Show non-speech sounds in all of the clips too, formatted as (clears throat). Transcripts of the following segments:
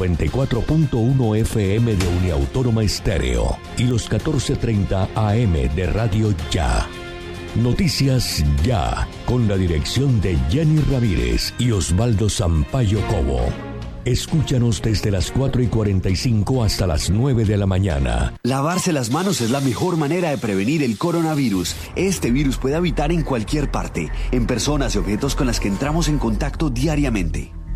94.1 FM de Uniautónoma Estéreo y los 14.30 AM de Radio Ya. Noticias Ya, con la dirección de Jenny Ramírez y Osvaldo Sampaio Cobo. Escúchanos desde las 4 y 45 hasta las 9 de la mañana. Lavarse las manos es la mejor manera de prevenir el coronavirus. Este virus puede habitar en cualquier parte, en personas y objetos con las que entramos en contacto diariamente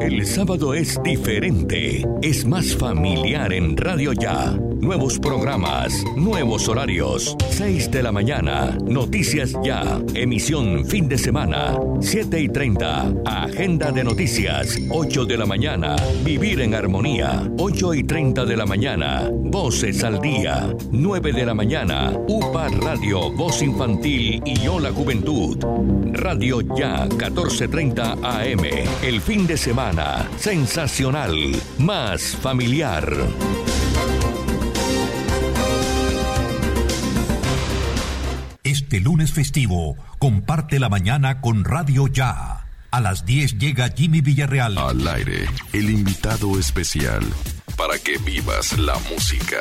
El sábado es diferente, es más familiar en Radio Ya. Nuevos programas, nuevos horarios. 6 de la mañana, Noticias Ya. Emisión fin de semana, 7 y 30. Agenda de noticias, 8 de la mañana. Vivir en armonía, 8 y 30 de la mañana. Voces al día, 9 de la mañana. UPA Radio, Voz Infantil y Hola Juventud. Radio Ya, 1430 AM. El fin de semana, sensacional, más familiar. Este lunes festivo, comparte la mañana con Radio Ya. A las 10 llega Jimmy Villarreal. Al aire, el invitado especial para que vivas la música.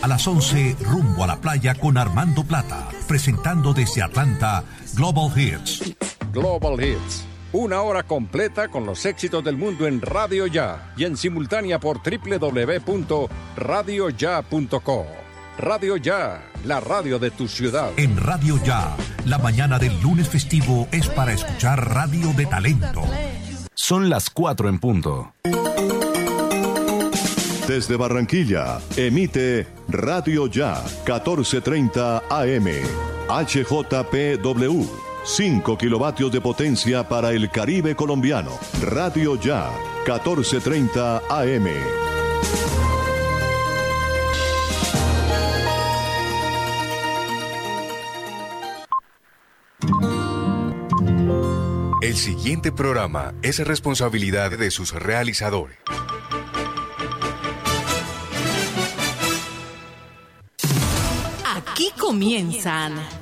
A las 11, rumbo a la playa con Armando Plata, presentando desde Atlanta Global Hits. Global Hits. Una hora completa con los éxitos del mundo en Radio Ya y en simultánea por www.radioya.co. Radio Ya, la radio de tu ciudad. En Radio Ya, la mañana del lunes festivo es para escuchar radio de talento. Son las 4 en punto. Desde Barranquilla, emite Radio Ya, 1430 AM. HJPW. 5 kilovatios de potencia para el Caribe colombiano. Radio Ya, 1430 AM. El siguiente programa es responsabilidad de sus realizadores. Aquí comienzan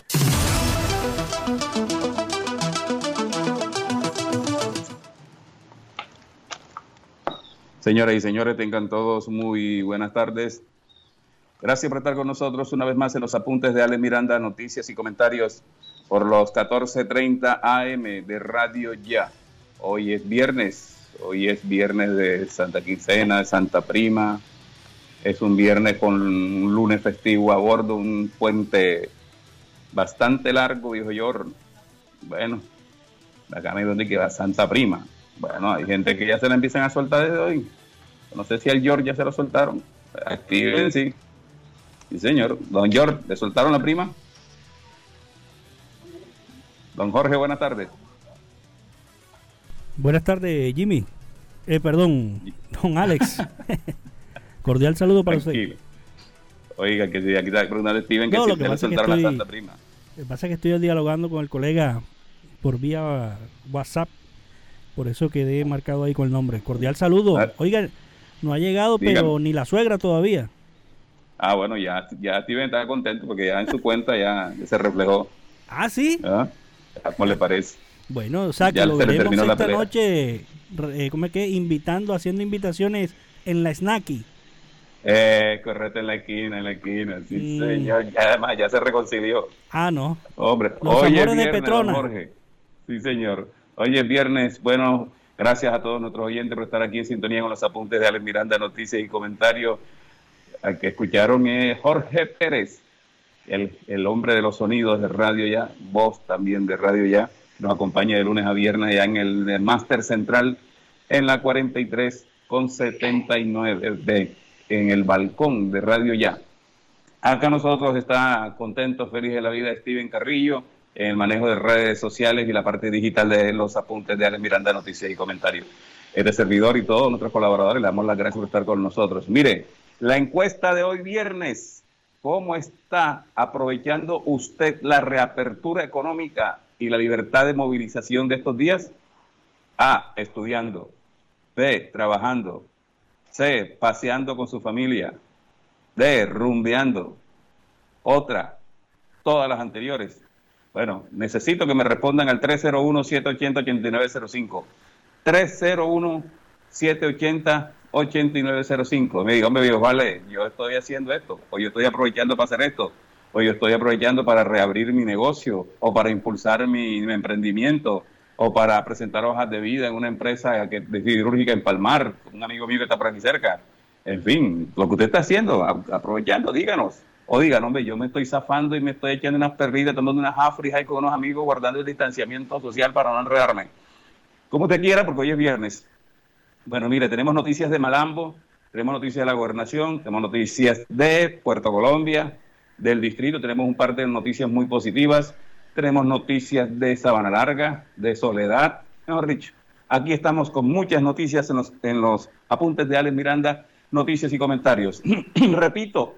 Señoras y señores, tengan todos muy buenas tardes. Gracias por estar con nosotros una vez más en los apuntes de Ale Miranda, noticias y comentarios por los 14:30 AM de Radio Ya. Hoy es viernes, hoy es viernes de Santa Quincena, de Santa Prima. Es un viernes con un lunes festivo a bordo, un puente bastante largo, dijo yo. Bueno, acá me donde queda Santa Prima. Bueno, hay gente que ya se la empiezan a soltar desde hoy. No sé si al George ya se lo soltaron. Activen, sí. Sí, señor. Don George, ¿le soltaron la prima? Don Jorge, buenas tardes. Buenas tardes, Jimmy. Eh, perdón, don Alex. (laughs) Cordial saludo para usted. Oiga, que si aquí está preguntando Steven que si le soltaron la santa prima. Lo que pasa es que estoy dialogando con el colega por vía WhatsApp por eso quedé marcado ahí con el nombre. Cordial saludo. Ah. Oiga, no ha llegado, pero ni la suegra todavía. Ah, bueno, ya, ya Steven está contento porque ya en su cuenta ya, se reflejó. Ah, sí. ¿Ah? ¿Cómo le parece? Bueno, o sea, que lo veremos esta noche, eh, ¿cómo es que? Invitando, haciendo invitaciones en la Snacky. Eh, correcto, en la esquina, en la esquina, sí, mm. señor. Ya, además, ya se reconcilió. Ah, no. Hombre, Los oye, amores de Petrona. Jorge. Sí, señor. Hoy es viernes. Bueno, gracias a todos nuestros oyentes por estar aquí en sintonía con los apuntes de Alex Miranda, noticias y comentarios. Al que escucharon es Jorge Pérez, el, el, hombre de los sonidos de Radio Ya, voz también de Radio Ya. nos acompaña de lunes a viernes ya en el, Máster Central en la 43 con 79 de, en el balcón de Radio Ya. Acá nosotros está contento, feliz de la vida Steven Carrillo el manejo de redes sociales y la parte digital de los apuntes de Alex Miranda, noticias y comentarios. Este servidor y todos nuestros colaboradores le damos las gracias por estar con nosotros. Mire, la encuesta de hoy viernes, ¿cómo está aprovechando usted la reapertura económica y la libertad de movilización de estos días? A, estudiando. B, trabajando. C, paseando con su familia. D, rumbeando. Otra, todas las anteriores. Bueno, necesito que me respondan al 301-780-8905. 301-780-8905. Me digo, hombre, viejo, vale, yo estoy haciendo esto, o yo estoy aprovechando para hacer esto, o yo estoy aprovechando para reabrir mi negocio, o para impulsar mi, emprendimiento, o para presentar hojas de vida en una empresa que, de cirúrgica en Palmar, un amigo mío que está por aquí cerca. En fin, lo que usted está haciendo, aprovechando, díganos. O díganos, hombre, yo me estoy zafando y me estoy echando unas perritas, tomando unas afris ahí con unos amigos, guardando el distanciamiento social para no enredarme como te quiera, porque hoy es viernes. Bueno, mire, tenemos noticias de Malambo, tenemos noticias de la gobernación, tenemos noticias de Puerto Colombia, del distrito, tenemos un par de noticias muy positivas, tenemos noticias de Sabana Larga, de Soledad, mejor dicho. Aquí estamos con muchas noticias en los, en los apuntes de Alex Miranda, noticias y comentarios. (clears throat) Repito,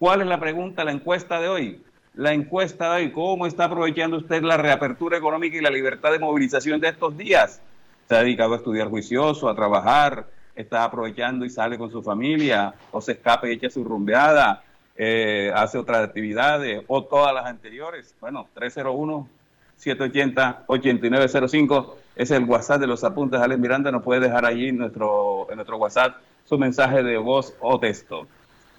¿cuál es la pregunta, la encuesta de hoy? la encuesta de hoy. ¿Cómo está aprovechando usted la reapertura económica y la libertad de movilización de estos días? ¿Se ha dedicado a estudiar juicioso, a trabajar? ¿Está aprovechando y sale con su familia? ¿O se escapa y echa su rumbeada? Eh, ¿Hace otras actividades? ¿O todas las anteriores? Bueno, 301-780-8905 es el WhatsApp de los apuntes. Alex Miranda nos puede dejar allí nuestro, en nuestro WhatsApp su mensaje de voz o texto.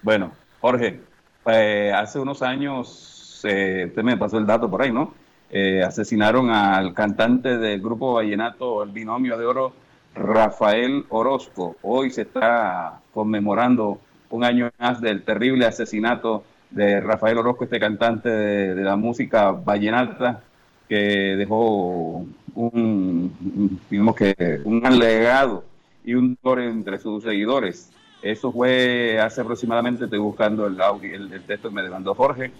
Bueno, Jorge, eh, hace unos años eh, usted me pasó el dato por ahí, ¿no? Eh, asesinaron al cantante del grupo Vallenato, el binomio de oro, Rafael Orozco. Hoy se está conmemorando un año más del terrible asesinato de Rafael Orozco, este cantante de, la música vallenata, que dejó un, digamos que un legado y un dolor entre sus seguidores. Eso fue hace aproximadamente, estoy buscando el, texto que me demandó Jorge,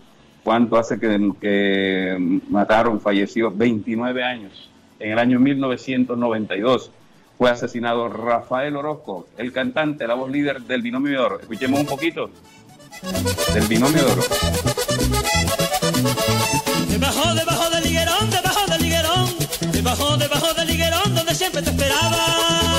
cuánto hace que, mataron, falleció 29 años. En el año 1992 fue asesinado Rafael Orozco, el cantante, la voz líder del Binomio de Oro. Escuchemos un poquito del Binomio de Oro. Debajo, debajo del liguerón, debajo del liguerón, debajo, debajo del liguerón, donde siempre te esperaba.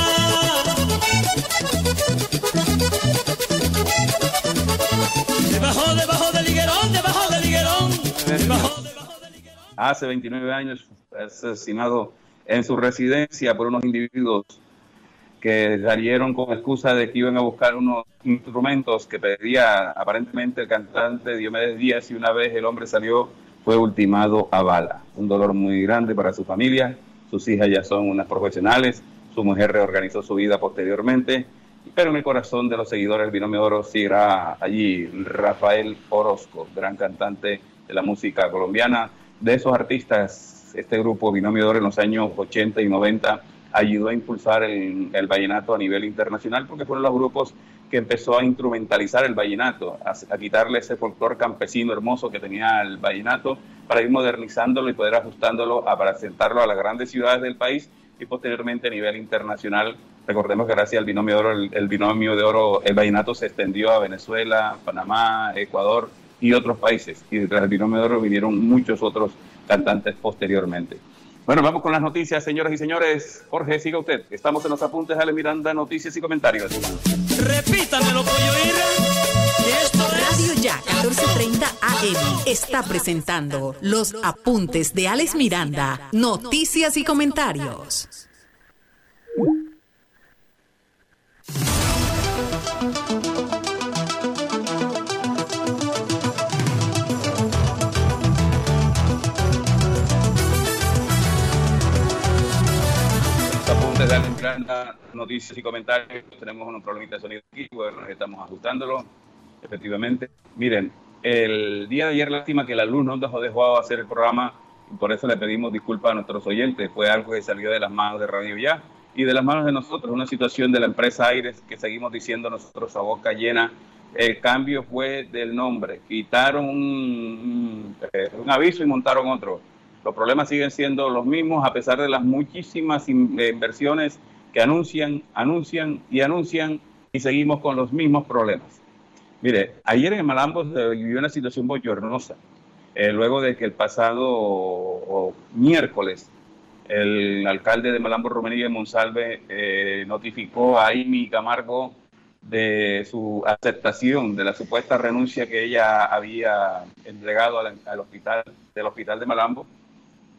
Hace 29 años asesinado en su residencia por unos individuos que salieron con excusa de que iban a buscar unos instrumentos que pedía aparentemente el cantante Diomedes Díaz y una vez el hombre salió fue ultimado a bala. Un dolor muy grande para su familia, sus hijas ya son unas profesionales, su mujer reorganizó su vida posteriormente, pero en el corazón de los seguidores del Binomio Oro seguirá allí. Rafael Orozco, gran cantante de la música colombiana, de esos artistas, este grupo Binomio de Oro en los años 80 y 90 ayudó a impulsar el, vallenato a nivel internacional porque fueron los grupos que empezó a instrumentalizar el vallenato, a, quitarle ese folclore campesino hermoso que tenía el vallenato para ir modernizándolo y poder ajustándolo a, para sentarlo a las grandes ciudades del país y posteriormente a nivel internacional. Recordemos que gracias al binomio de oro, el, el binomio de oro, el vallenato se extendió a Venezuela, Panamá, Ecuador, y otros países. Y detrás del binomio de oro vinieron muchos otros cantantes posteriormente. Bueno, vamos con las noticias, señoras y señores. Jorge, siga usted. Estamos en los apuntes de Ale Miranda, noticias y comentarios. Repítamelo, pollo Esto Radio Ya 1430 AM está presentando los apuntes de Alex Miranda, noticias y comentarios. Noticias y comentarios. Tenemos un problemita de sonido aquí, bueno, estamos ajustándolo, efectivamente. Miren, el día de ayer, lástima que la luz no dejó, dejó hacer el programa. por eso le pedimos disculpas a nuestros oyentes. Fue algo que salió de las manos de Radio Ya y de las manos de nosotros, una situación de la empresa Aires que seguimos diciendo nosotros a boca llena. El cambio fue del nombre, quitaron un, eh, aviso y montaron otro. Los problemas siguen siendo los mismos a pesar de las muchísimas inversiones que anuncian, anuncian y anuncian y seguimos con los mismos problemas. Mire, ayer en Malambo se vivió una situación bochornosa, eh, luego de que el pasado miércoles el alcalde de Malambo, Romenilla Monsalve, eh, notificó a Amy Camargo de su aceptación de la supuesta renuncia que ella había entregado al, hospital del hospital de Malambo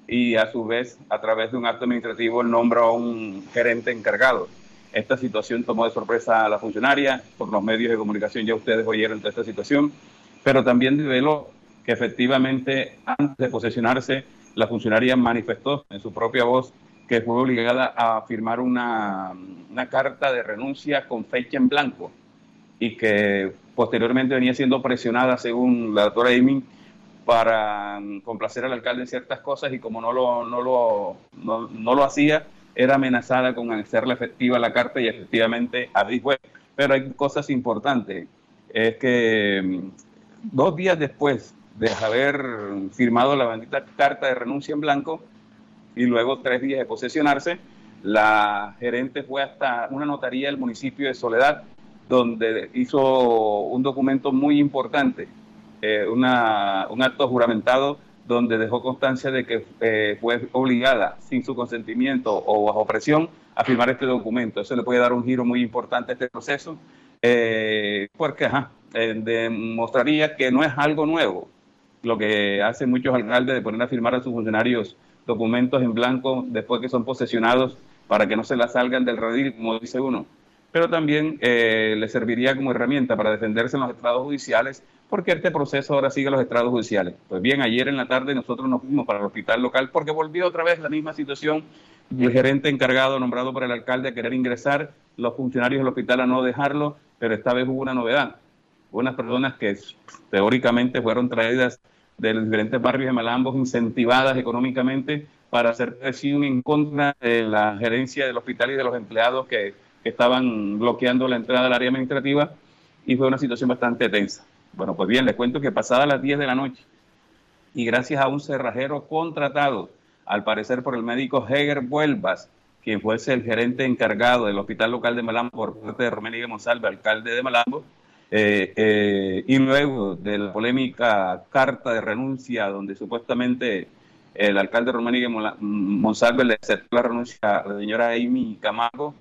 y a su vez a través de un acto administrativo nombró a un gerente encargado. Esta situación tomó de sorpresa a la funcionaria, por los medios de comunicación ya ustedes oyeron de esta situación, pero también reveló que efectivamente antes de posesionarse la funcionaria manifestó en su propia voz que fue obligada a firmar una, una carta de renuncia con fecha en blanco y que posteriormente venía siendo presionada, según la doctora Amy, para complacer al alcalde en ciertas cosas y como no lo, no lo, no, lo hacía, era amenazada con hacerle efectiva la carta y efectivamente así fue. Pero hay cosas importantes. Es que mm, dos días después de haber firmado la bendita carta de renuncia en blanco y luego tres días de posesionarse, la gerente fue hasta una notaría del municipio de Soledad, donde hizo un documento muy importante, eh, un acto juramentado donde dejó constancia de que eh, fue obligada, sin su consentimiento o bajo presión, a firmar este documento. Eso le puede dar un giro muy importante a este proceso, eh, porque demostraría que no es algo nuevo lo que hacen muchos alcaldes de poner a firmar a sus funcionarios documentos en blanco después que son posesionados para que no se la salgan del redil, como dice uno. Pero también eh, le serviría como herramienta para defenderse en los estrados judiciales, porque este proceso ahora sigue los estrados judiciales. Pues bien, ayer en la tarde nosotros nos fuimos para el hospital local porque volvió otra vez la misma situación. El gerente encargado nombrado por el alcalde a querer ingresar, los funcionarios del hospital a no dejarlo, pero esta vez hubo una novedad. Unas personas que teóricamente fueron traídas de los diferentes barrios de Malambos incentivadas económicamente para hacer presión en contra de la gerencia del hospital y de los empleados que, estaban bloqueando la entrada al área administrativa y fue una situación bastante tensa. Bueno, pues bien, les cuento que pasadas las 10 de la noche y gracias a un cerrajero contratado, al parecer por el médico Heger Vuelvas, quien fuese el gerente encargado del hospital local de Malambo por parte de Romelio Monsalve, alcalde de Malambo, eh, eh, y luego de la polémica carta de renuncia donde supuestamente el alcalde Románique Monsalve le aceptó la renuncia a la señora Amy Camargo,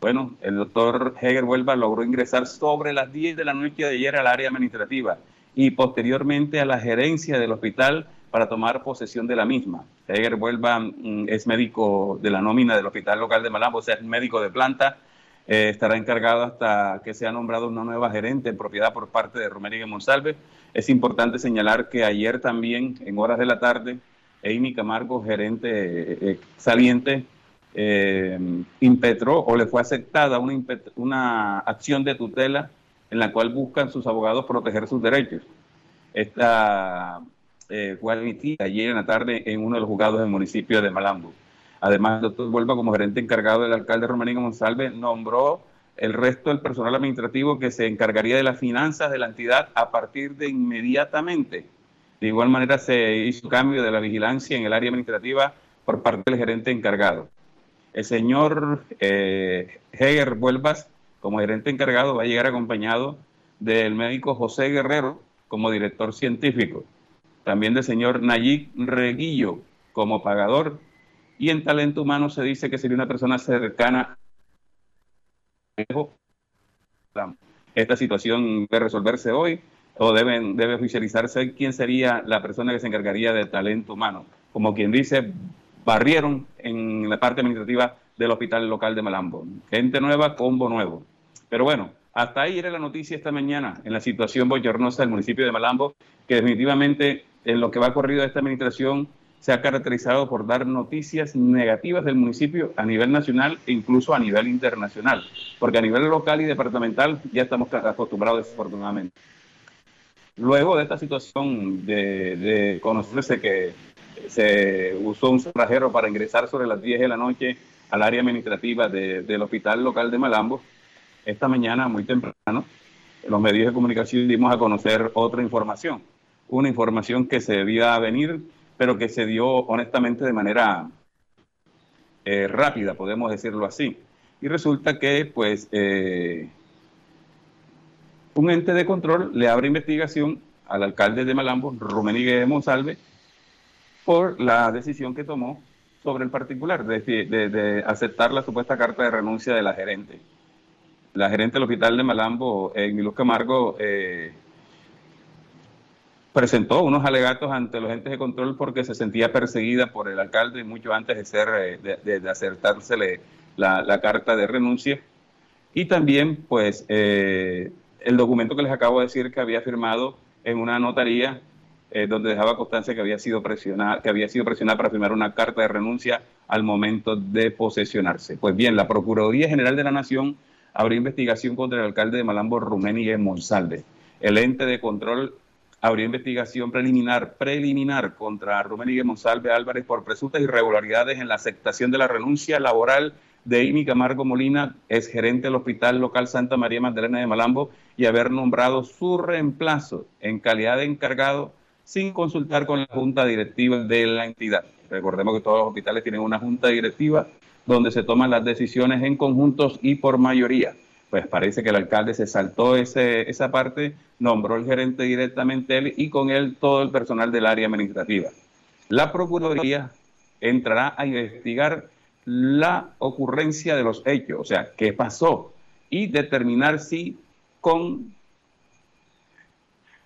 bueno, el doctor Heger Huelva logró ingresar sobre las 10 de la noche de ayer al área administrativa y posteriormente a la gerencia del hospital para tomar posesión de la misma. Heger Huelva mm, es médico de la nómina del hospital local de Malambo, o sea, es médico de planta, eh, estará encargado hasta que sea nombrado una nueva gerente en propiedad por parte de Romero y Monsalve. Es importante señalar que ayer también, en horas de la tarde, Amy Camargo, gerente eh, eh, impetró o le fue aceptada una, una acción de tutela en la cual buscan sus abogados proteger sus derechos. Esta fue admitida ayer en la tarde en uno de los juzgados del municipio de Malambo. Además, el doctor Vuelva, como gerente encargado del alcalde Romanín Monsalve, nombró el resto del personal administrativo que se encargaría de las finanzas de la entidad a partir de inmediatamente. De igual manera, se hizo cambio de la vigilancia en el área administrativa por parte del gerente encargado. El señor eh, Heger Vuelvas, como gerente encargado, va a llegar acompañado del médico José Guerrero como director científico, también del señor Nayib Reguillo como pagador. Y en talento humano se dice que sería una persona cercana. Esta situación de resolverse hoy o deben, debe oficializarse quién sería la persona que se encargaría de talento humano. Como quien dice, barrieron en la parte administrativa del hospital local de Malambo. Gente nueva, combo nuevo. Pero bueno, hasta ahí era la noticia esta mañana en la situación bochornosa del municipio de Malambo, que definitivamente en lo que va corrido esta administración se ha caracterizado por dar noticias negativas del municipio a nivel nacional e incluso a nivel internacional, porque a nivel local y departamental ya estamos acostumbrados desafortunadamente. Luego de esta situación de, conocerse que se usó un cerrajero para ingresar sobre las 10 de la noche al área administrativa del hospital local de Malambo. Esta mañana, muy temprano, los medios de comunicación dimos a conocer otra información, una información que se debía venir, pero que se dio honestamente de manera eh, rápida, podemos decirlo así. Y resulta que, pues, eh, un ente de control le abre investigación al alcalde de Malambo, Rumenigue Monsalve, por la decisión que tomó sobre el particular, de, aceptar la supuesta carta de renuncia de la gerente. La gerente del hospital de Malambo, Emilio Camargo, eh, presentó unos alegatos ante los entes de control porque se sentía perseguida por el alcalde mucho antes de ser eh, de, acertársele la, carta de renuncia. Y también, pues, eh, el documento que les acabo de decir que había firmado en una notaría eh, donde dejaba constancia que había sido presionada, que había sido presionada para firmar una carta de renuncia al momento de posesionarse. Pues bien, la Procuraduría General de la Nación abrió investigación contra el alcalde de Malambo, Rumeni Monsalve. El ente de control abrió investigación preliminar, preliminar contra Rumeni Monsalve Álvarez por presuntas irregularidades en la aceptación de la renuncia laboral de Amy Camargo Molina, es gerente del Hospital Local Santa María Magdalena de Malambo, y haber nombrado su reemplazo en calidad de encargado sin consultar con la junta directiva de la entidad. Recordemos que todos los hospitales tienen una junta directiva donde se toman las decisiones en conjuntos y por mayoría. Pues parece que el alcalde se saltó ese, esa parte, nombró el gerente directamente él y con él todo el personal del área administrativa. La Procuraduría entrará a investigar la ocurrencia de los hechos, o sea, qué pasó, y determinar si con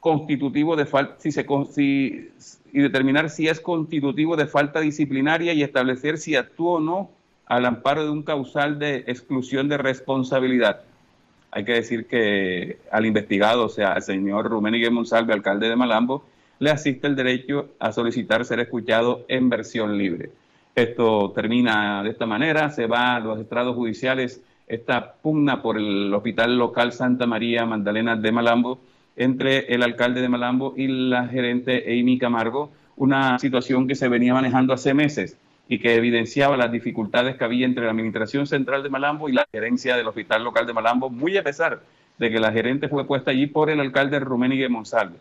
constitutivo de falta, si se, si, y determinar si es constitutivo de falta disciplinaria y establecer si actuó o no al amparo de un causal de exclusión de responsabilidad. Hay que decir que al investigado, o sea, al señor Rubén Miguel Monsalve, alcalde de Malambo, le asiste el derecho a solicitar ser escuchado en versión libre. Esto termina de esta manera, se va a los estrados judiciales esta pugna por el Hospital Local Santa María Magdalena de Malambo, entre el alcalde de Malambo y la gerente Amy Camargo, una situación que se venía manejando hace meses y que evidenciaba las dificultades que había entre la Administración Central de Malambo y la gerencia del Hospital Local de Malambo, muy a pesar de que la gerente fue puesta allí por el alcalde Ruménigue Monsalve.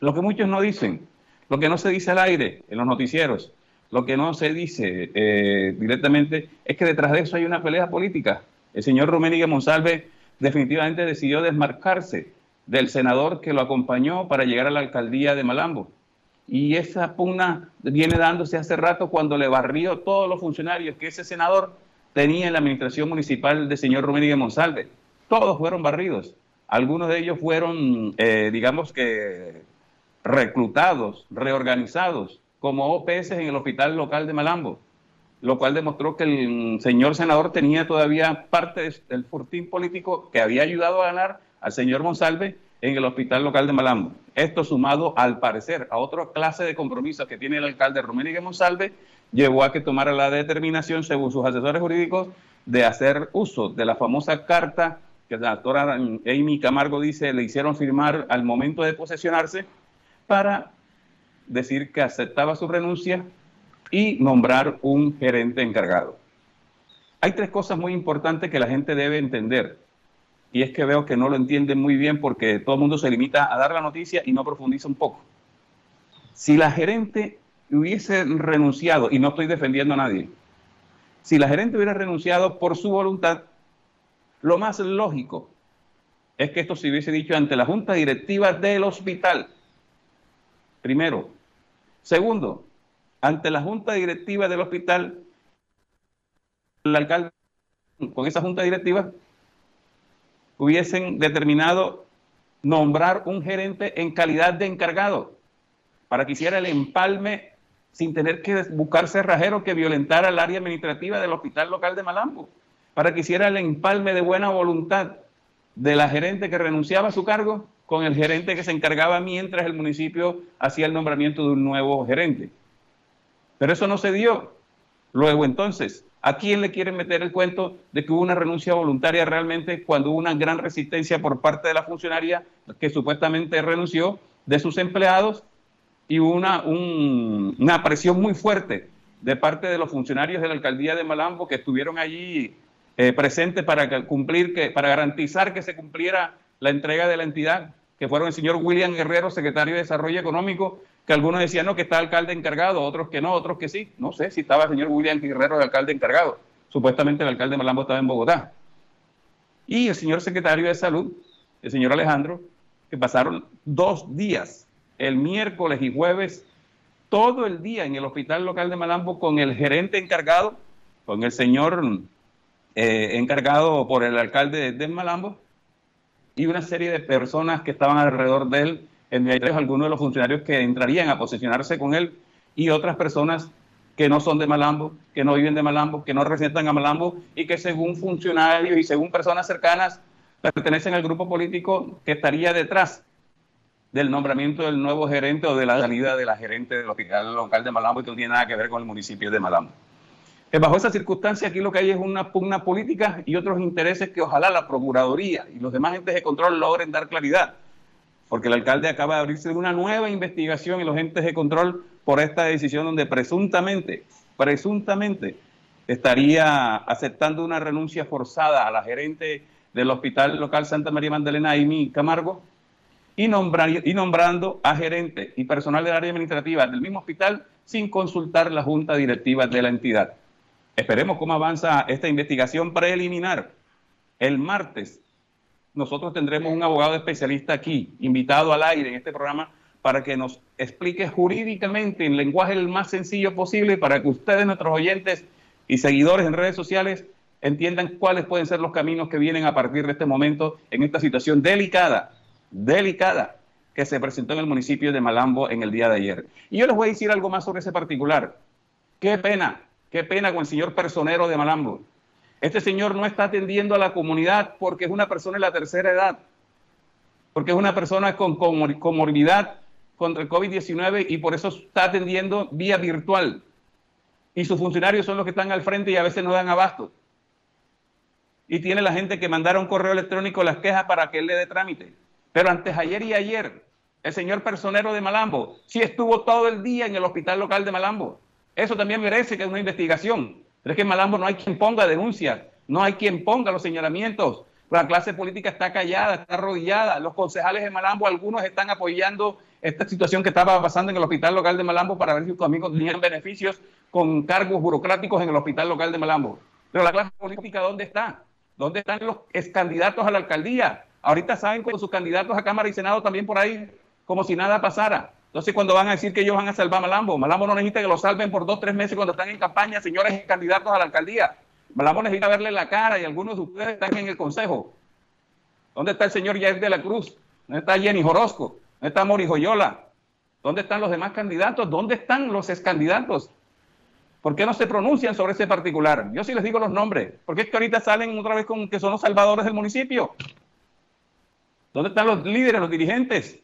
Lo que muchos no dicen, lo que no se dice al aire en los noticieros, lo que no se dice eh, directamente es que detrás de eso hay una pelea política. El señor Ruménigue Monsalve definitivamente decidió desmarcarse del senador que lo acompañó para llegar a la alcaldía de Malambo. Y esa pugna viene dándose hace rato cuando le barrió todos los funcionarios que ese senador tenía en la administración municipal del señor Rodríguez Monsalve. Todos fueron barridos. Algunos de ellos fueron, eh, digamos que, reclutados, reorganizados como OPS en el hospital local de Malambo, lo cual demostró que el señor senador tenía todavía parte del fortín político que había ayudado a ganar al señor Monsalve en el hospital local de Malambo. Esto sumado, al parecer, a otra clase de compromisos que tiene el alcalde Romérica Monsalve, llevó a que tomara la determinación, según sus asesores jurídicos, de hacer uso de la famosa carta que la doctora Amy Camargo dice le hicieron firmar al momento de posesionarse para decir que aceptaba su renuncia y nombrar un gerente encargado. Hay tres cosas muy importantes que la gente debe entender y es que veo que no lo entienden muy bien porque todo el mundo se limita a dar la noticia y no profundiza un poco. Si la gerente hubiese renunciado, y no estoy defendiendo a nadie, si la gerente hubiera renunciado por su voluntad, lo más lógico es que esto se hubiese dicho ante la junta directiva del hospital. Primero. Segundo, ante la junta directiva del hospital, el alcalde con esa junta directiva hubiesen determinado nombrar un gerente en calidad de encargado para que hiciera el empalme sin tener que buscar cerrajero que violentara el área administrativa del hospital local de Malambo, para que hiciera el empalme de buena voluntad de la gerente que renunciaba a su cargo con el gerente que se encargaba mientras el municipio hacía el nombramiento de un nuevo gerente. Pero eso no se dio. Luego entonces, ¿A quién le quieren meter el cuento de que hubo una renuncia voluntaria realmente cuando hubo una gran resistencia por parte de la funcionaria que supuestamente renunció de sus empleados y una, una presión muy fuerte de parte de los funcionarios de la alcaldía de Malambo que estuvieron allí eh, presentes para cumplir, que, para garantizar que se cumpliera la entrega de la entidad, que fueron el señor William Guerrero, secretario de Desarrollo Económico, que algunos decían no, que está alcalde encargado, otros que no, otros que sí. No sé si estaba el señor William Guerrero de alcalde encargado. Supuestamente el alcalde de Malambo estaba en Bogotá. Y el señor secretario de Salud, el señor Alejandro, que pasaron dos días, el miércoles y jueves, todo el día en el hospital local de Malambo con el gerente encargado, con el señor eh, encargado por el alcalde de Malambo y una serie de personas que estaban alrededor de él, entre ellos algunos de los funcionarios que entrarían a posicionarse con él y otras personas que no son de Malambo, que no viven de Malambo, que no representan a Malambo y que según funcionarios y según personas cercanas pertenecen al grupo político que estaría detrás del nombramiento del nuevo gerente o de la salida de la gerente del hospital local de Malambo y que no tiene nada que ver con el municipio de Malambo. Que bajo esa circunstancia aquí lo que hay es una pugna política y otros intereses que ojalá la Procuraduría y los demás entes de control logren dar claridad, porque el alcalde acaba de abrirse una nueva investigación y los entes de control por esta decisión donde presuntamente, presuntamente estaría aceptando una renuncia forzada a la gerente del Hospital Local Santa María Magdalena, Amy Camargo, y, y nombrando a gerente y personal del área administrativa del mismo hospital sin consultar la junta directiva de la entidad. Esperemos cómo avanza esta investigación preliminar. El martes nosotros tendremos un abogado especialista aquí, invitado al aire en este programa, para que nos explique jurídicamente en lenguaje el más sencillo posible para que ustedes, nuestros oyentes y seguidores en redes sociales, entiendan cuáles pueden ser los caminos que vienen a partir de este momento en esta situación delicada, delicada que se presentó en el municipio de Malambo en el día de ayer. Y yo les voy a decir algo más sobre ese particular. Qué pena, qué pena con el señor personero de Malambo. Este señor no está atendiendo a la comunidad porque es una persona de la tercera edad, porque es una persona con comorbilidad contra el COVID-19 y por eso está atendiendo vía virtual. Y sus funcionarios son los que están al frente y a veces no dan abasto. Y tiene la gente que mandaron correo electrónico las quejas para que él le dé trámite. Pero antes ayer y ayer, el señor personero de Malambo sí estuvo todo el día en el hospital local de Malambo. Eso también merece que es una investigación. Pero es que en Malambo no hay quien ponga denuncias, no hay quien ponga los señalamientos. La clase política está callada, está arrodillada. Los concejales de Malambo, algunos están apoyando esta situación que estaba pasando en el hospital local de Malambo para ver si sus amigos tenían beneficios con cargos burocráticos en el hospital local de Malambo. Pero la clase política, ¿dónde está? ¿Dónde están los candidatos a la alcaldía? Ahorita saben con sus candidatos a Cámara y Senado también por ahí, como si nada pasara. Entonces, cuando van a decir que ellos van a salvar a Malambo, Malambo no necesita que lo salven por dos, tres meses cuando están en campaña, señores candidatos a la alcaldía. Malambo necesita verle la cara y algunos de ustedes están en el consejo. ¿Dónde está el señor Jair de la Cruz? ¿Dónde está Jenny Jorosco? ¿Dónde está Mori Joyola? ¿Dónde están los demás candidatos? ¿Dónde están los excandidatos? ¿Por qué no se pronuncian sobre ese particular? Yo sí les digo los nombres. Porque es que ahorita salen otra vez con que son los salvadores del municipio. ¿Dónde están los líderes, los dirigentes?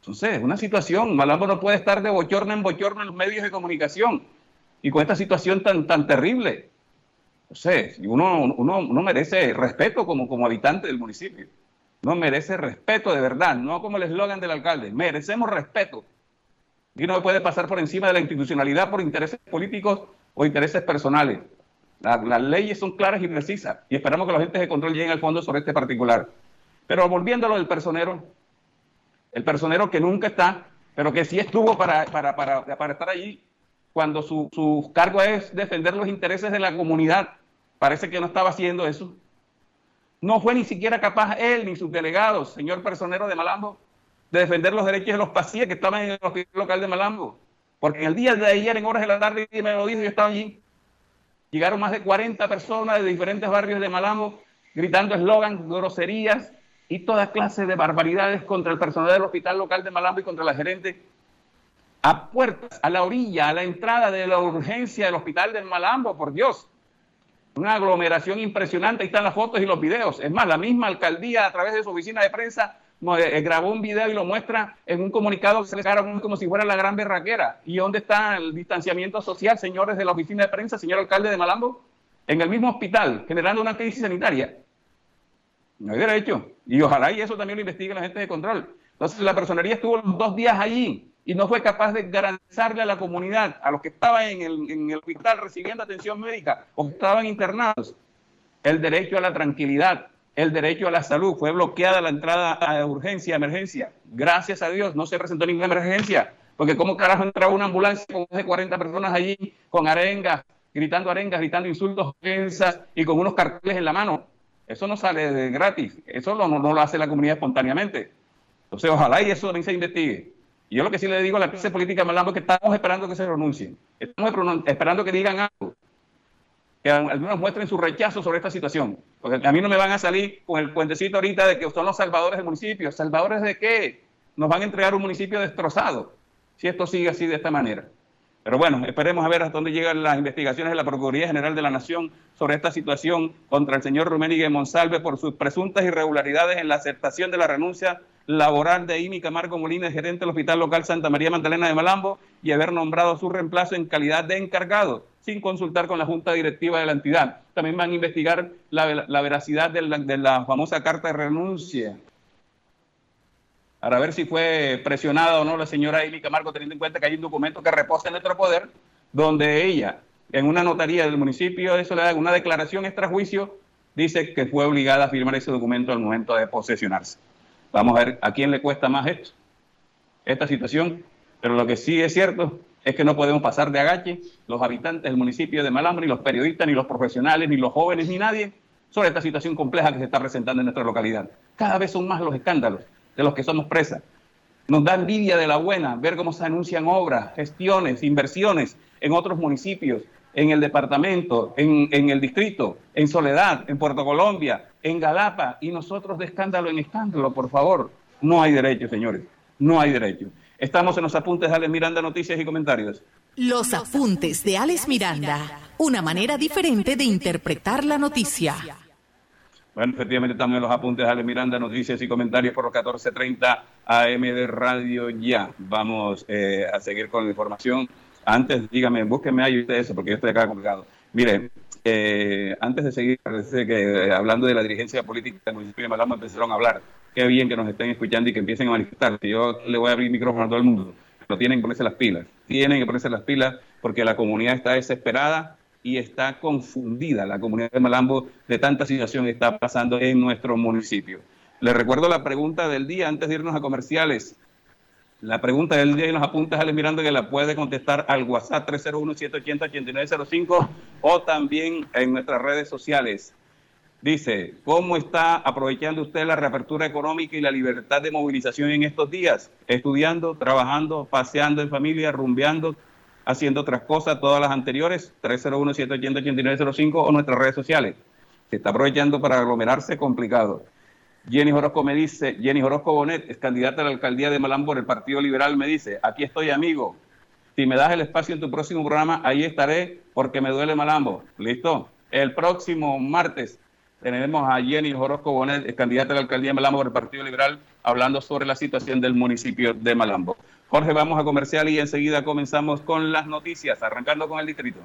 Entonces, una situación, Malambo no puede estar de bochorno en bochorno en los medios de comunicación y con esta situación tan, tan terrible. Uno, uno, uno merece respeto como, como habitante del municipio no merece respeto de verdad, no como el eslogan del alcalde, merecemos respeto. Y no puede pasar por encima de la institucionalidad por intereses políticos o intereses personales. las leyes son claras y precisas y esperamos que los agentes de control lleguen al fondo sobre este particular. Pero volviendo a lo del personero, el personero que nunca está, pero que sí estuvo para, para, para, para estar allí cuando su, su cargo es defender los intereses de la comunidad, parece que no estaba haciendo eso. No fue ni siquiera capaz él ni sus delegados, señor personero de Malambo, de defender los derechos de los pacientes que estaban en el hospital local de Malambo. Porque en el día de ayer, en horas de la tarde, me lo dijo, yo estaba allí. Llegaron más de 40 personas de diferentes barrios de Malambo gritando eslogan, groserías y toda clase de barbaridades contra el personal del hospital local de Malambo y contra la gerente. A puertas, a la orilla, a la entrada de la urgencia del hospital de Malambo, por Dios. Una aglomeración impresionante, ahí están las fotos y los videos. Es más, la misma alcaldía a través de su oficina de prensa eh, eh, grabó un video y lo muestra en un comunicado que se le como si fuera la gran berraquera. ¿Y dónde está el distanciamiento social, señores de la oficina de prensa, señor alcalde de Malambo? En el mismo hospital, generando una crisis sanitaria. No hay derecho. Y ojalá y eso también lo investigue la gente de control. Entonces la personería estuvo dos días allí y no fue capaz de garantizarle a la comunidad, a los que estaban en el, en el hospital recibiendo atención médica o que estaban internados, el derecho a la tranquilidad, el derecho a la salud. Fue bloqueada la entrada a urgencia, emergencia. Gracias a Dios no se presentó ninguna emergencia, porque cómo carajo entraba una ambulancia con más de 40 personas allí, con arengas, gritando arengas, gritando insultos, ofensas y con unos carteles en la mano. Eso no sale de gratis, eso no, lo hace la comunidad espontáneamente. Entonces, ojalá y eso se investigue. Y yo lo que sí le digo a la crisis política Malambo es que estamos esperando que se renuncien. Estamos esperando que digan algo. Que al menos muestren su rechazo sobre esta situación. Porque a mí no me van a salir con el puentecito ahorita de que son los salvadores del municipio. ¿Salvadores de qué? Nos van a entregar un municipio destrozado si esto sigue así de esta manera. Pero bueno, esperemos a ver hasta dónde llegan las investigaciones de la Procuraduría General de la Nación sobre esta situación contra el señor Rummenigge Monsalve por sus presuntas irregularidades en la aceptación de la renuncia laboral de Imi Camargo Molina, gerente del Hospital Local Santa María Magdalena de Malambo, y haber nombrado su reemplazo en calidad de encargado, sin consultar con la Junta Directiva de la entidad. También van a investigar la, veracidad de la famosa carta de renuncia para ver si fue presionada o no la señora Amy Camargo, teniendo en cuenta que hay un documento que reposa en nuestro poder, donde ella, en una notaría del municipio de Soledad, una declaración extrajuicio, dice que fue obligada a firmar ese documento al momento de posesionarse. Vamos a ver a quién le cuesta más esto, esta situación, pero lo que sí es cierto es que no podemos pasar de agache los habitantes del municipio de Malambo, ni los periodistas, ni los profesionales, ni los jóvenes, ni nadie, sobre esta situación compleja que se está presentando en nuestra localidad. Cada vez son más los escándalos de los que somos presas. Nos da envidia de la buena ver cómo se anuncian obras, gestiones, inversiones en otros municipios, en el departamento, en, en, el distrito, en Soledad, en Puerto Colombia, en Galapa, y nosotros de escándalo en escándalo, por favor. No hay derecho, señores, no hay derecho. Estamos en los apuntes de Alex Miranda, noticias y comentarios. Los apuntes de Alex Miranda, una manera diferente de interpretar la noticia. Bueno, efectivamente en los apuntes de Ale Miranda, noticias y comentarios por los 14.30 AM de Radio Ya. Vamos eh, a seguir con la información. Antes, dígame, búsquenme ahí ustedes porque yo estoy acá complicado. Mire, eh, antes de seguir, parece que eh, hablando de la dirigencia política del municipio de Malamo empezaron a hablar. Qué bien que nos estén escuchando y que empiecen a manifestar. Yo le voy a abrir micrófono a todo el mundo. Pero tienen que ponerse las pilas. Tienen que ponerse las pilas porque la comunidad está desesperada y está confundida la comunidad de Malambo de tanta situación que está pasando en nuestro municipio. Les recuerdo la pregunta del día antes de irnos a comerciales. La pregunta del día y los apuntes Alex Miranda que la puede contestar al WhatsApp 301-780-8905 o también en nuestras redes sociales. Dice, ¿cómo está aprovechando usted la reapertura económica y la libertad de movilización en estos días? Estudiando, trabajando, paseando en familia, rumbeando, haciendo otras cosas, todas las anteriores, 301-780-8905 o nuestras redes sociales. Se está aprovechando para aglomerarse complicado. Jenny Orozco me dice, Jenny Orozco Bonet es candidata a la alcaldía de Malambo el Partido Liberal, me dice, aquí estoy amigo, si me das el espacio en tu próximo programa, ahí estaré porque me duele Malambo. ¿Listo? El próximo martes tenemos a Jenny Orozco Bonet, candidata a la alcaldía de Malambo por el Partido Liberal, hablando sobre la situación del municipio de Malambo. Jorge, vamos a comercial y enseguida comenzamos con las noticias, arrancando con el distrito.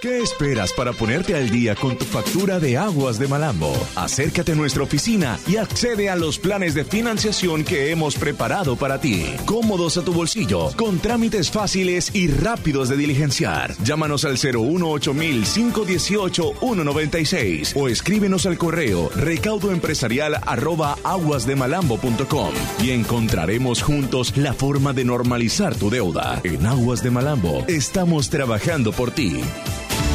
¿Qué esperas para ponerte al día con tu factura de aguas de Malambo? Acércate a nuestra oficina y accede a los planes de financiación que hemos preparado para ti. Cómodos a tu bolsillo, con trámites fáciles y rápidos de diligenciar. Llámanos al 018 518 196 o escríbenos al correo recaudoempresarial arroba aguasdemalambo.com y encontraremos juntos la forma de normalizar tu deuda. En Aguas de Malambo estamos trabajando por ti.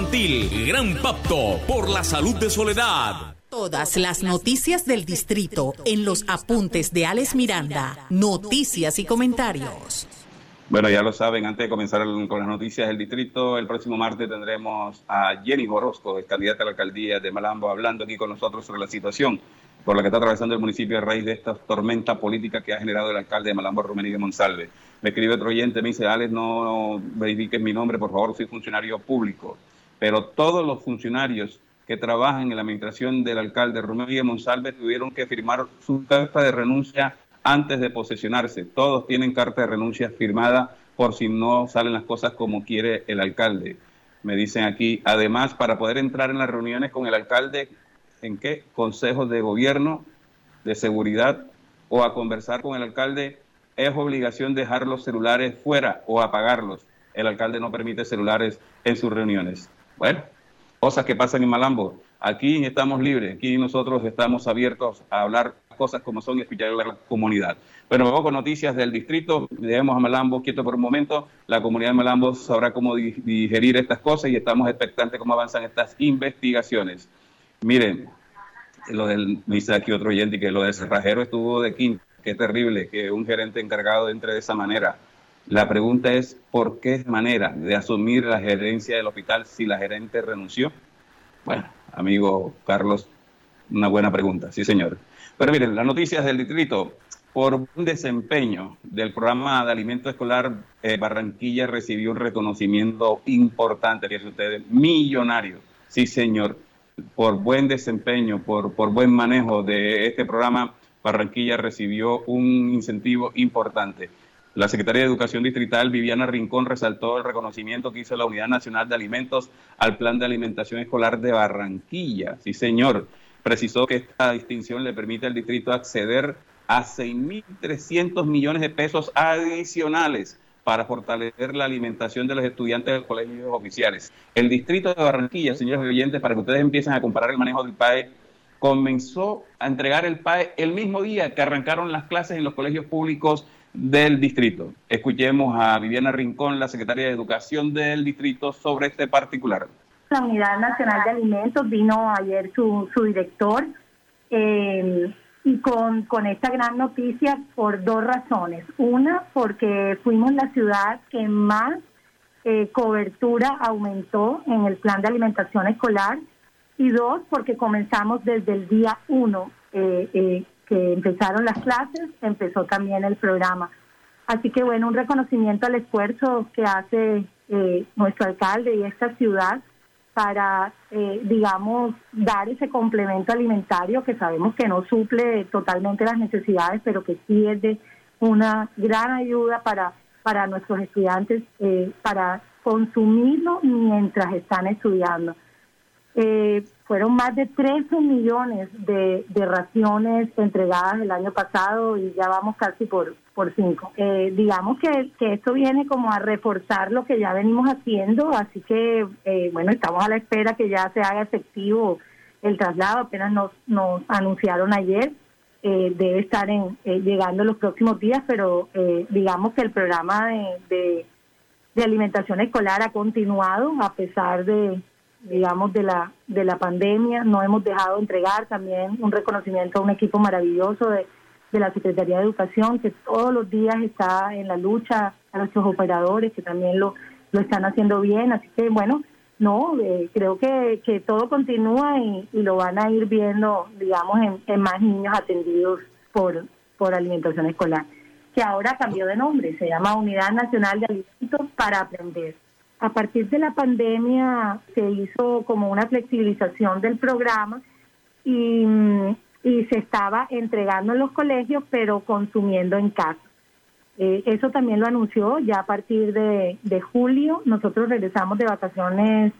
Gran Pacto por la Salud de Soledad. Todas las noticias del distrito en los apuntes de Alex Miranda. Noticias y comentarios. Bueno, ya lo saben, antes de comenzar con las noticias del distrito, el próximo martes tendremos a Jenny Borosco, candidata a la alcaldía de Malambo, hablando aquí con nosotros sobre la situación por la que está atravesando el municipio a raíz de esta tormenta política que ha generado el alcalde de Malambo, Rumenigue Monsalve. Me escribe otro oyente, me dice, Alex, no verifiques mi nombre, por favor, soy funcionario público. Pero todos los funcionarios que trabajan en la administración del alcalde Romero Monsalve tuvieron que firmar su carta de renuncia antes de posesionarse. Todos tienen carta de renuncia firmada por si no salen las cosas como quiere el alcalde. Me dicen aquí, además, para poder entrar en las reuniones con el alcalde, ¿en qué? Consejos de gobierno, de seguridad o a conversar con el alcalde, es obligación dejar los celulares fuera o apagarlos. El alcalde no permite celulares en sus reuniones. Bueno, cosas que pasan en Malambo. Aquí estamos libres, aquí nosotros estamos abiertos a hablar cosas como son y escuchar a la comunidad. Bueno, vamos con noticias del distrito. Dejemos a Malambo quieto por un momento. La comunidad de Malambo sabrá cómo digerir estas cosas y estamos expectantes cómo avanzan estas investigaciones. Miren, lo del, me dice aquí otro oyente que lo del cerrajero estuvo de quinto. Qué terrible que un gerente encargado entre de esa manera. La pregunta es, ¿por qué manera de asumir la gerencia del hospital si la gerente renunció? Bueno, amigo Carlos, una buena pregunta, sí señor. Pero miren, las noticias del distrito. Por un desempeño del programa de alimento escolar, eh, Barranquilla recibió un reconocimiento importante, fíjense ustedes, millonario. Sí, señor. Por buen desempeño, por, por buen manejo de este programa, Barranquilla recibió un incentivo importante. La Secretaria de Educación Distrital, Viviana Rincón, resaltó el reconocimiento que hizo la Unidad Nacional de Alimentos al Plan de Alimentación Escolar de Barranquilla. Sí, señor. Precisó que esta distinción le permite al distrito acceder a 6.300 millones de pesos adicionales para fortalecer la alimentación de los estudiantes de los colegios oficiales. El distrito de Barranquilla, señores oyentes, para que ustedes empiecen a comparar el manejo del PAE, comenzó a entregar el PAE el mismo día que arrancaron las clases en los colegios públicos del distrito. Escuchemos a Viviana Rincón, la secretaria de Educación del distrito, sobre este particular. La Unidad Nacional de Alimentos vino ayer su, su director eh, y con, con esta gran noticia por dos razones. Una, porque fuimos la ciudad que más eh, cobertura aumentó en el plan de alimentación escolar y dos, porque comenzamos desde el día uno eh, que empezaron las clases, empezó también el programa. Así que bueno, un reconocimiento al esfuerzo que hace nuestro alcalde y esta ciudad para, eh, digamos, dar ese complemento alimentario que sabemos que no suple totalmente las necesidades, pero que sí es de una gran ayuda para, para nuestros estudiantes, eh, para consumirlo mientras están estudiando. Eh, fueron más de 13 millones de, raciones entregadas el año pasado y ya vamos casi por, por cinco. Eh, digamos que, que, esto viene como a reforzar lo que ya venimos haciendo, así que, eh, bueno, estamos a la espera que ya se haga efectivo el traslado, apenas nos, nos anunciaron ayer. debe estar en, llegando en los próximos días, pero digamos que el programa de, de alimentación escolar ha continuado a pesar de, digamos, de la, de la pandemia. No hemos dejado de entregar también un reconocimiento a un equipo maravilloso de, de la Secretaría de Educación que todos los días está en la lucha, a nuestros operadores que también lo, lo están haciendo bien. Así que, bueno, no, eh, creo que, que todo continúa y, y, lo van a ir viendo, digamos, en, en más niños atendidos por, por alimentación escolar, que ahora cambió de nombre, se llama Unidad Nacional de Alimentos para Aprender. A partir de la pandemia se hizo como una flexibilización del programa y, se estaba entregando en los colegios, pero consumiendo en casa. Eh, eso también lo anunció ya a partir de, julio. Nosotros regresamos de vacaciones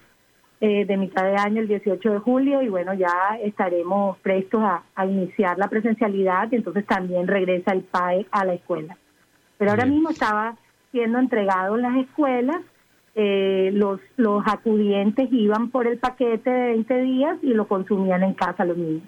eh, de mitad de año el 18 de julio y bueno, ya estaremos prestos a, a, iniciar la presencialidad y entonces también regresa el PAE a la escuela. Pero ahora mismo estaba siendo entregado en las escuelas eh, los, los acudientes iban por el paquete de 20 días y lo consumían en casa los niños.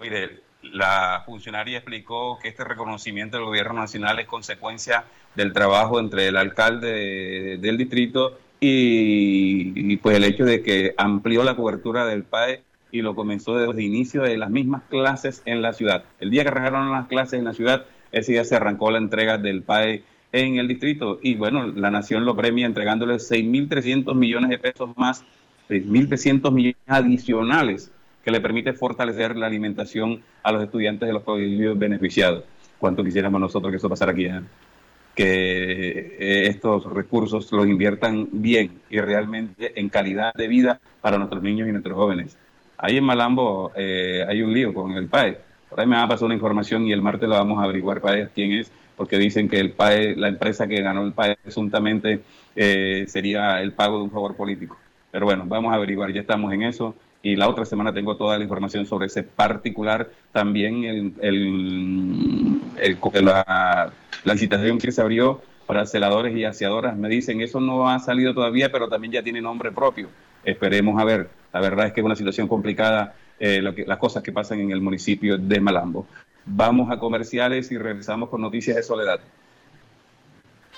Mire, la funcionaria explicó que este reconocimiento del gobierno nacional es consecuencia del trabajo entre el alcalde del distrito y, pues el hecho de que amplió la cobertura del PAE y lo comenzó desde el inicio de las mismas clases en la ciudad. El día que arrancaron las clases en la ciudad, ese día se arrancó la entrega del PAE en el distrito. Y bueno, la nación lo premia entregándole 6.300 millones de pesos más, 6.300 millones adicionales que le permite fortalecer la alimentación a los estudiantes de los colegios beneficiados. cuánto quisiéramos nosotros que eso pasara aquí. que eh, estos recursos los inviertan bien y realmente en calidad de vida para nuestros niños y nuestros jóvenes. Ahí en Malambo eh, hay un lío con el PAE. Por ahí me ha pasado una información y el martes la vamos a averiguar para quién es, porque dicen que el PAE, la empresa que ganó el PAE presuntamente eh, sería el pago de un favor político. Pero bueno, vamos a averiguar, ya estamos en eso y la otra semana tengo toda la información sobre ese particular. También el, el, la, la, licitación que se abrió para celadores y aseadoras, me dicen, eso no ha salido todavía, pero también ya tiene nombre propio. Esperemos a ver. La verdad es que es una situación complicada eh, las cosas que pasan en el municipio de Malambo. Vamos a comerciales y regresamos con noticias de soledad.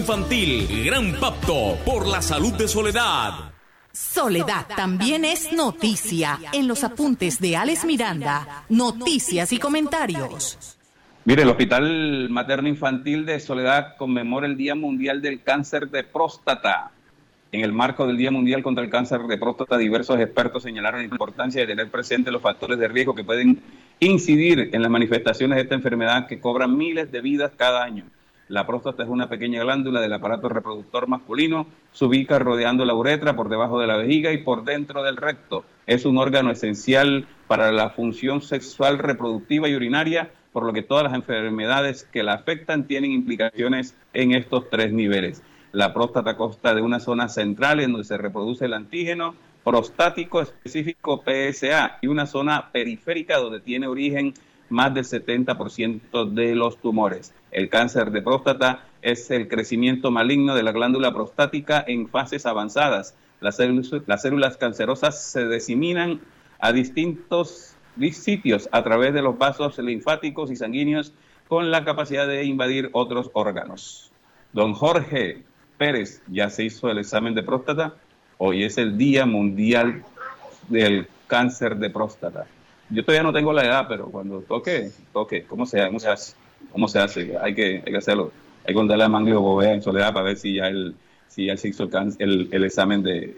Infantil. Gran pacto por la salud de Soledad. Soledad también es noticia en los apuntes de Alex Miranda. Noticias y comentarios. Mire, el Hospital Materno Infantil de Soledad conmemora el Día Mundial del Cáncer de Próstata. En el marco del Día Mundial contra el Cáncer de Próstata, diversos expertos señalaron la importancia de tener presentes los factores de riesgo que pueden incidir en las manifestaciones de esta enfermedad que cobran miles de vidas cada año. La próstata es una pequeña glándula del aparato reproductor masculino, se ubica rodeando la uretra por debajo de la vejiga y por dentro del recto. Es un órgano esencial para la función sexual reproductiva y urinaria, por lo que todas las enfermedades que la afectan tienen implicaciones en estos tres niveles. La próstata consta de una zona central en donde se reproduce el antígeno prostático específico PSA y una zona periférica donde tiene origen más del 70% de los tumores. El cáncer de próstata es el crecimiento maligno de la glándula prostática en fases avanzadas. Las células, cancerosas se diseminan a distintos sitios a través de los vasos linfáticos y sanguíneos con la capacidad de invadir otros órganos. Don Jorge Pérez ya se hizo el examen de próstata. Hoy es el Día Mundial del Cáncer de Próstata. Yo todavía no tengo la edad, pero cuando toque, toque. ¿Cómo se, hace? ¿Cómo se hace? Hay que, hay que hacerlo. Hay que contarle a Manglio Bovea en soledad para ver si ya él, si ya se hizo el, el, examen de,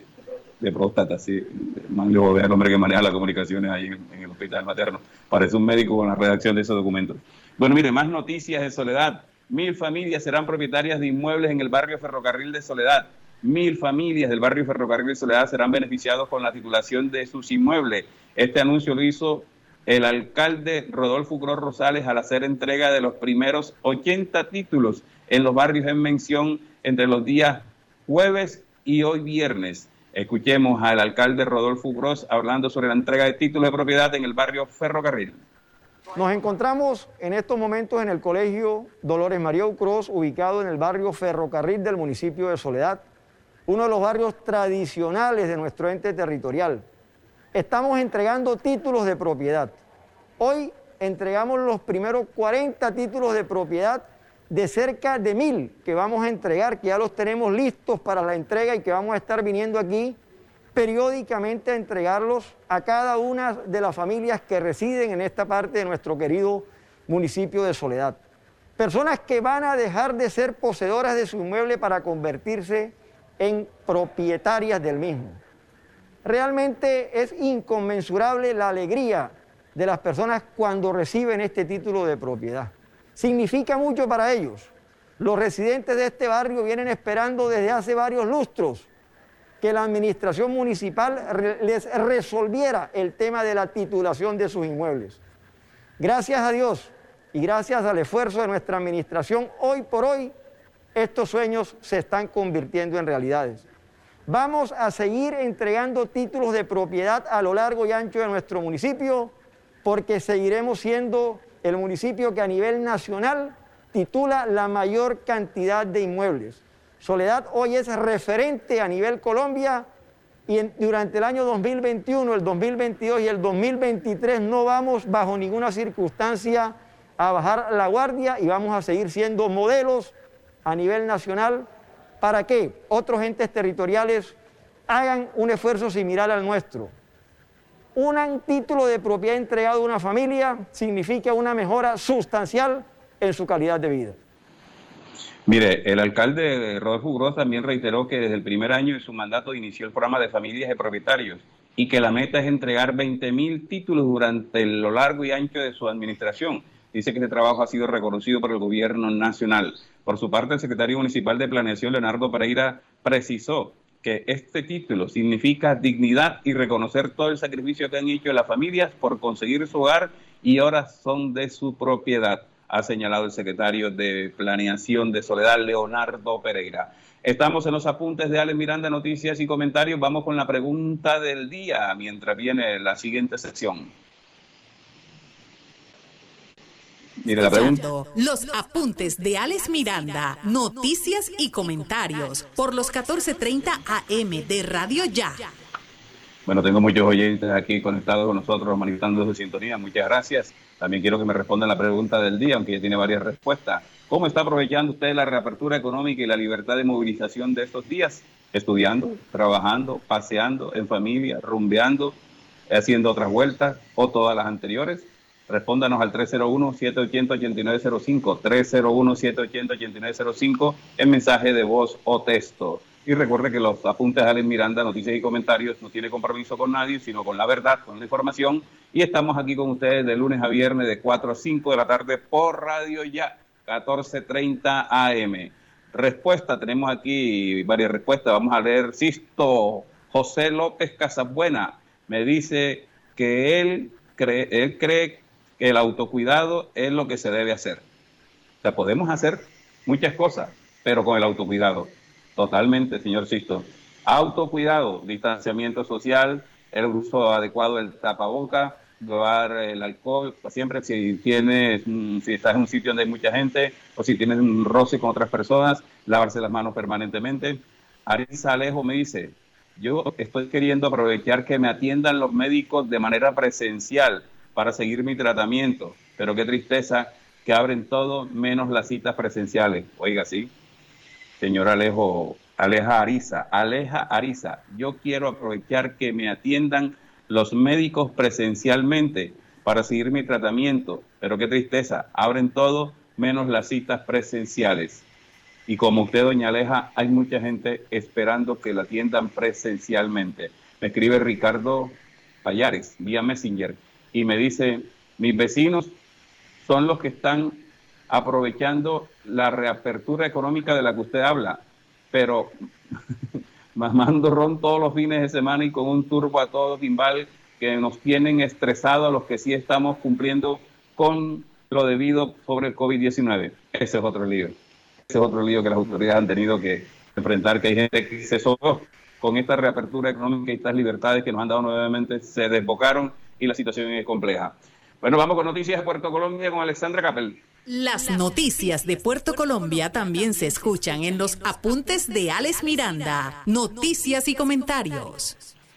de próstata. Sí. Manglio Bovea, el hombre que maneja las comunicaciones ahí en, en, el hospital materno. Parece un médico con la redacción de esos documentos. Bueno, mire, más noticias de Soledad. Mil familias serán propietarias de inmuebles en el barrio Ferrocarril de Soledad. Mil familias del barrio Ferrocarril de Soledad serán beneficiados con la titulación de sus inmuebles. Este anuncio lo hizo el alcalde Rodolfo Cruz Rosales al hacer entrega de los primeros 80 títulos en los barrios en mención entre los días jueves y hoy viernes. Escuchemos al alcalde Rodolfo Gross hablando sobre la entrega de títulos de propiedad en el barrio Ferrocarril. Nos encontramos en estos momentos en el colegio Dolores María Cruz, ubicado en el barrio Ferrocarril del municipio de Soledad, uno de los barrios tradicionales de nuestro ente territorial estamos entregando títulos de propiedad. Hoy entregamos los primeros 40 títulos de propiedad de cerca de mil que vamos a entregar, que ya los tenemos listos para la entrega y que vamos a estar viniendo aquí periódicamente a entregarlos a cada una de las familias que residen en esta parte de nuestro querido municipio de Soledad. Personas que van a dejar de ser poseedoras de su inmueble para convertirse en propietarias del mismo. Realmente es inconmensurable la alegría de las personas cuando reciben este título de propiedad. Significa mucho para ellos. Los residentes de este barrio vienen esperando desde hace varios lustros que la administración municipal les resolviera el tema de la titulación de sus inmuebles. Gracias a Dios, Y gracias al esfuerzo de nuestra administración, hoy por hoy, estos sueños se están convirtiendo en realidades. Vamos a seguir entregando títulos de propiedad a lo largo y ancho de nuestro municipio porque seguiremos siendo el municipio que a nivel nacional titula la mayor cantidad de inmuebles. Soledad hoy es referente a nivel Colombia y durante el año 2021, el 2022 y el 2023 no vamos bajo ninguna circunstancia a bajar la guardia y vamos a seguir siendo modelos a nivel nacional para que otros entes territoriales hagan un esfuerzo similar al nuestro. Un título de propiedad entregado a una familia significa una mejora sustancial en su calidad de vida. Mire, el alcalde Rodolfo Gross también reiteró que desde el primer año de su mandato inició el programa de familias de propietarios y que la meta es entregar 20 mil títulos durante lo largo y ancho de su administración. Dice que este trabajo ha sido reconocido por el gobierno nacional. Por su parte, el secretario municipal de Planeación, Leonardo Pereira, precisó que este título significa dignidad y reconocer todo el sacrificio que han hecho las familias por conseguir su hogar y ahora son de su propiedad, ha señalado el secretario de Planeación de Soledad, Leonardo Pereira. Estamos en los apuntes de Alex Miranda, noticias y comentarios. Vamos con la pregunta del día mientras viene la siguiente sección. Mire la pregunta. Los apuntes de Alex Miranda, noticias y comentarios por los 14:30 AM de Radio Ya. Bueno, tengo muchos oyentes aquí conectados con nosotros, manifestando su sintonía. Muchas gracias. También quiero que me respondan la pregunta del día, aunque ya tiene varias respuestas. ¿Cómo está aprovechando usted la reapertura económica y la libertad de movilización de estos días? Estudiando, trabajando, paseando en familia, rumbeando, haciendo otras vueltas o todas las anteriores. Respóndanos al 301-780-8905, 301-780-8905 en mensaje de voz o texto. Y recuerde que los apuntes de Alex Miranda, noticias y comentarios, no tiene compromiso con nadie, sino con la verdad, con la información. Y estamos aquí con ustedes de lunes a viernes de 4 a 5 de la tarde por Radio Ya, 14.30 AM. Respuesta, tenemos aquí varias respuestas. Vamos a leer Sisto José López Casabuena. Me dice que él cree, él cree el autocuidado es lo que se debe hacer. O sea, podemos hacer muchas cosas, pero con el autocuidado. Totalmente, señor Sisto. Autocuidado, distanciamiento social, el uso adecuado del tapaboca, llevar el alcohol, siempre si tienes, si estás en un sitio donde hay mucha gente o si tienes un roce con otras personas, lavarse las manos permanentemente. Arisa Alejo me dice, yo estoy queriendo aprovechar que me atiendan los médicos de manera presencial para seguir mi tratamiento. Pero qué tristeza que abren todo menos las citas presenciales. Oiga, sí. Señor Alejo, Aleja Ariza, Aleja Ariza, yo quiero aprovechar que me atiendan los médicos presencialmente para seguir mi tratamiento. Pero qué tristeza, abren todo menos las citas presenciales. Y como usted, doña Aleja, hay mucha gente esperando que la atiendan presencialmente. Me escribe Ricardo Payares, vía Messenger y me dice, mis vecinos son los que están aprovechando la reapertura económica de la que usted habla, pero (laughs) mamando ron todos los fines de semana y con un turbo a todos timbal que nos tienen estresados a los que sí estamos cumpliendo con lo debido sobre el COVID-19. Ese es otro lío. Ese es otro lío que las autoridades han tenido que enfrentar, que hay gente que se sobró con esta reapertura económica y estas libertades que nos han dado nuevamente, se desbocaron y la situación es compleja. Bueno, vamos con noticias de Puerto Colombia con Alexandra Capel. Las noticias de Puerto Colombia también se escuchan en los apuntes de Alex Miranda. Noticias y comentarios.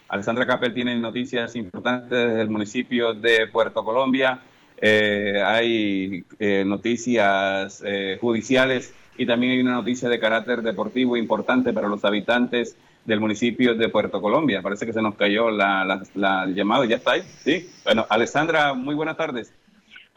Alexandra Capel tiene noticias importantes desde el municipio de Puerto Colombia. Eh, hay eh, noticias eh, judiciales y también hay una noticia de carácter deportivo importante para los habitantes del municipio de Puerto Colombia. Parece que se nos cayó la, la, llamada, ya está ahí. Sí. Bueno, Alessandra, muy buenas tardes.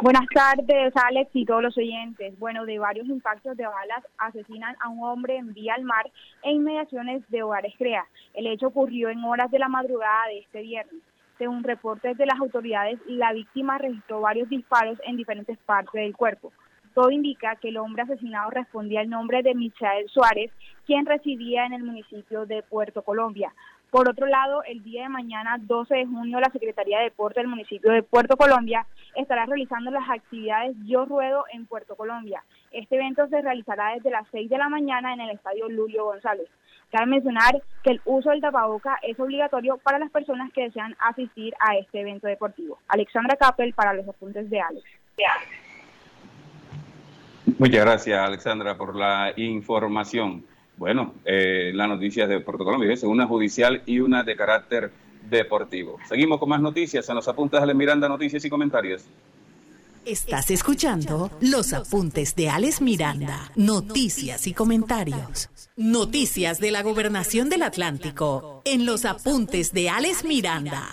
Buenas tardes, Alex y todos los oyentes. Bueno, de varios impactos de balas asesinan a un hombre en vía al mar en inmediaciones de Hogares Crea. El hecho ocurrió en horas de la madrugada de este viernes. Según reportes de las autoridades, la víctima registró varios disparos en diferentes partes del cuerpo. Todo indica que el hombre asesinado respondía al nombre de Michael Suárez, quien residía en el municipio de Puerto Colombia. Por otro lado, el día de mañana, 12 de junio, la Secretaría de Deporte del municipio de Puerto Colombia estará realizando las actividades Yo Ruedo en Puerto Colombia. Este evento se realizará desde las 6 de la mañana en el Estadio Lulio González. Cabe mencionar que el uso del tapaboca es obligatorio para las personas que desean asistir a este evento deportivo. Alexandra Capel para los apuntes de Alex. Muchas gracias, Alexandra, por la información. Bueno, eh, las noticias de Puerto Colombia, una judicial y una de carácter deportivo. Seguimos con más noticias en los apuntes de Miranda, noticias y comentarios. Estás escuchando los apuntes de Alex Miranda, noticias y comentarios. Noticias de la gobernación del Atlántico en los apuntes de Alex Miranda.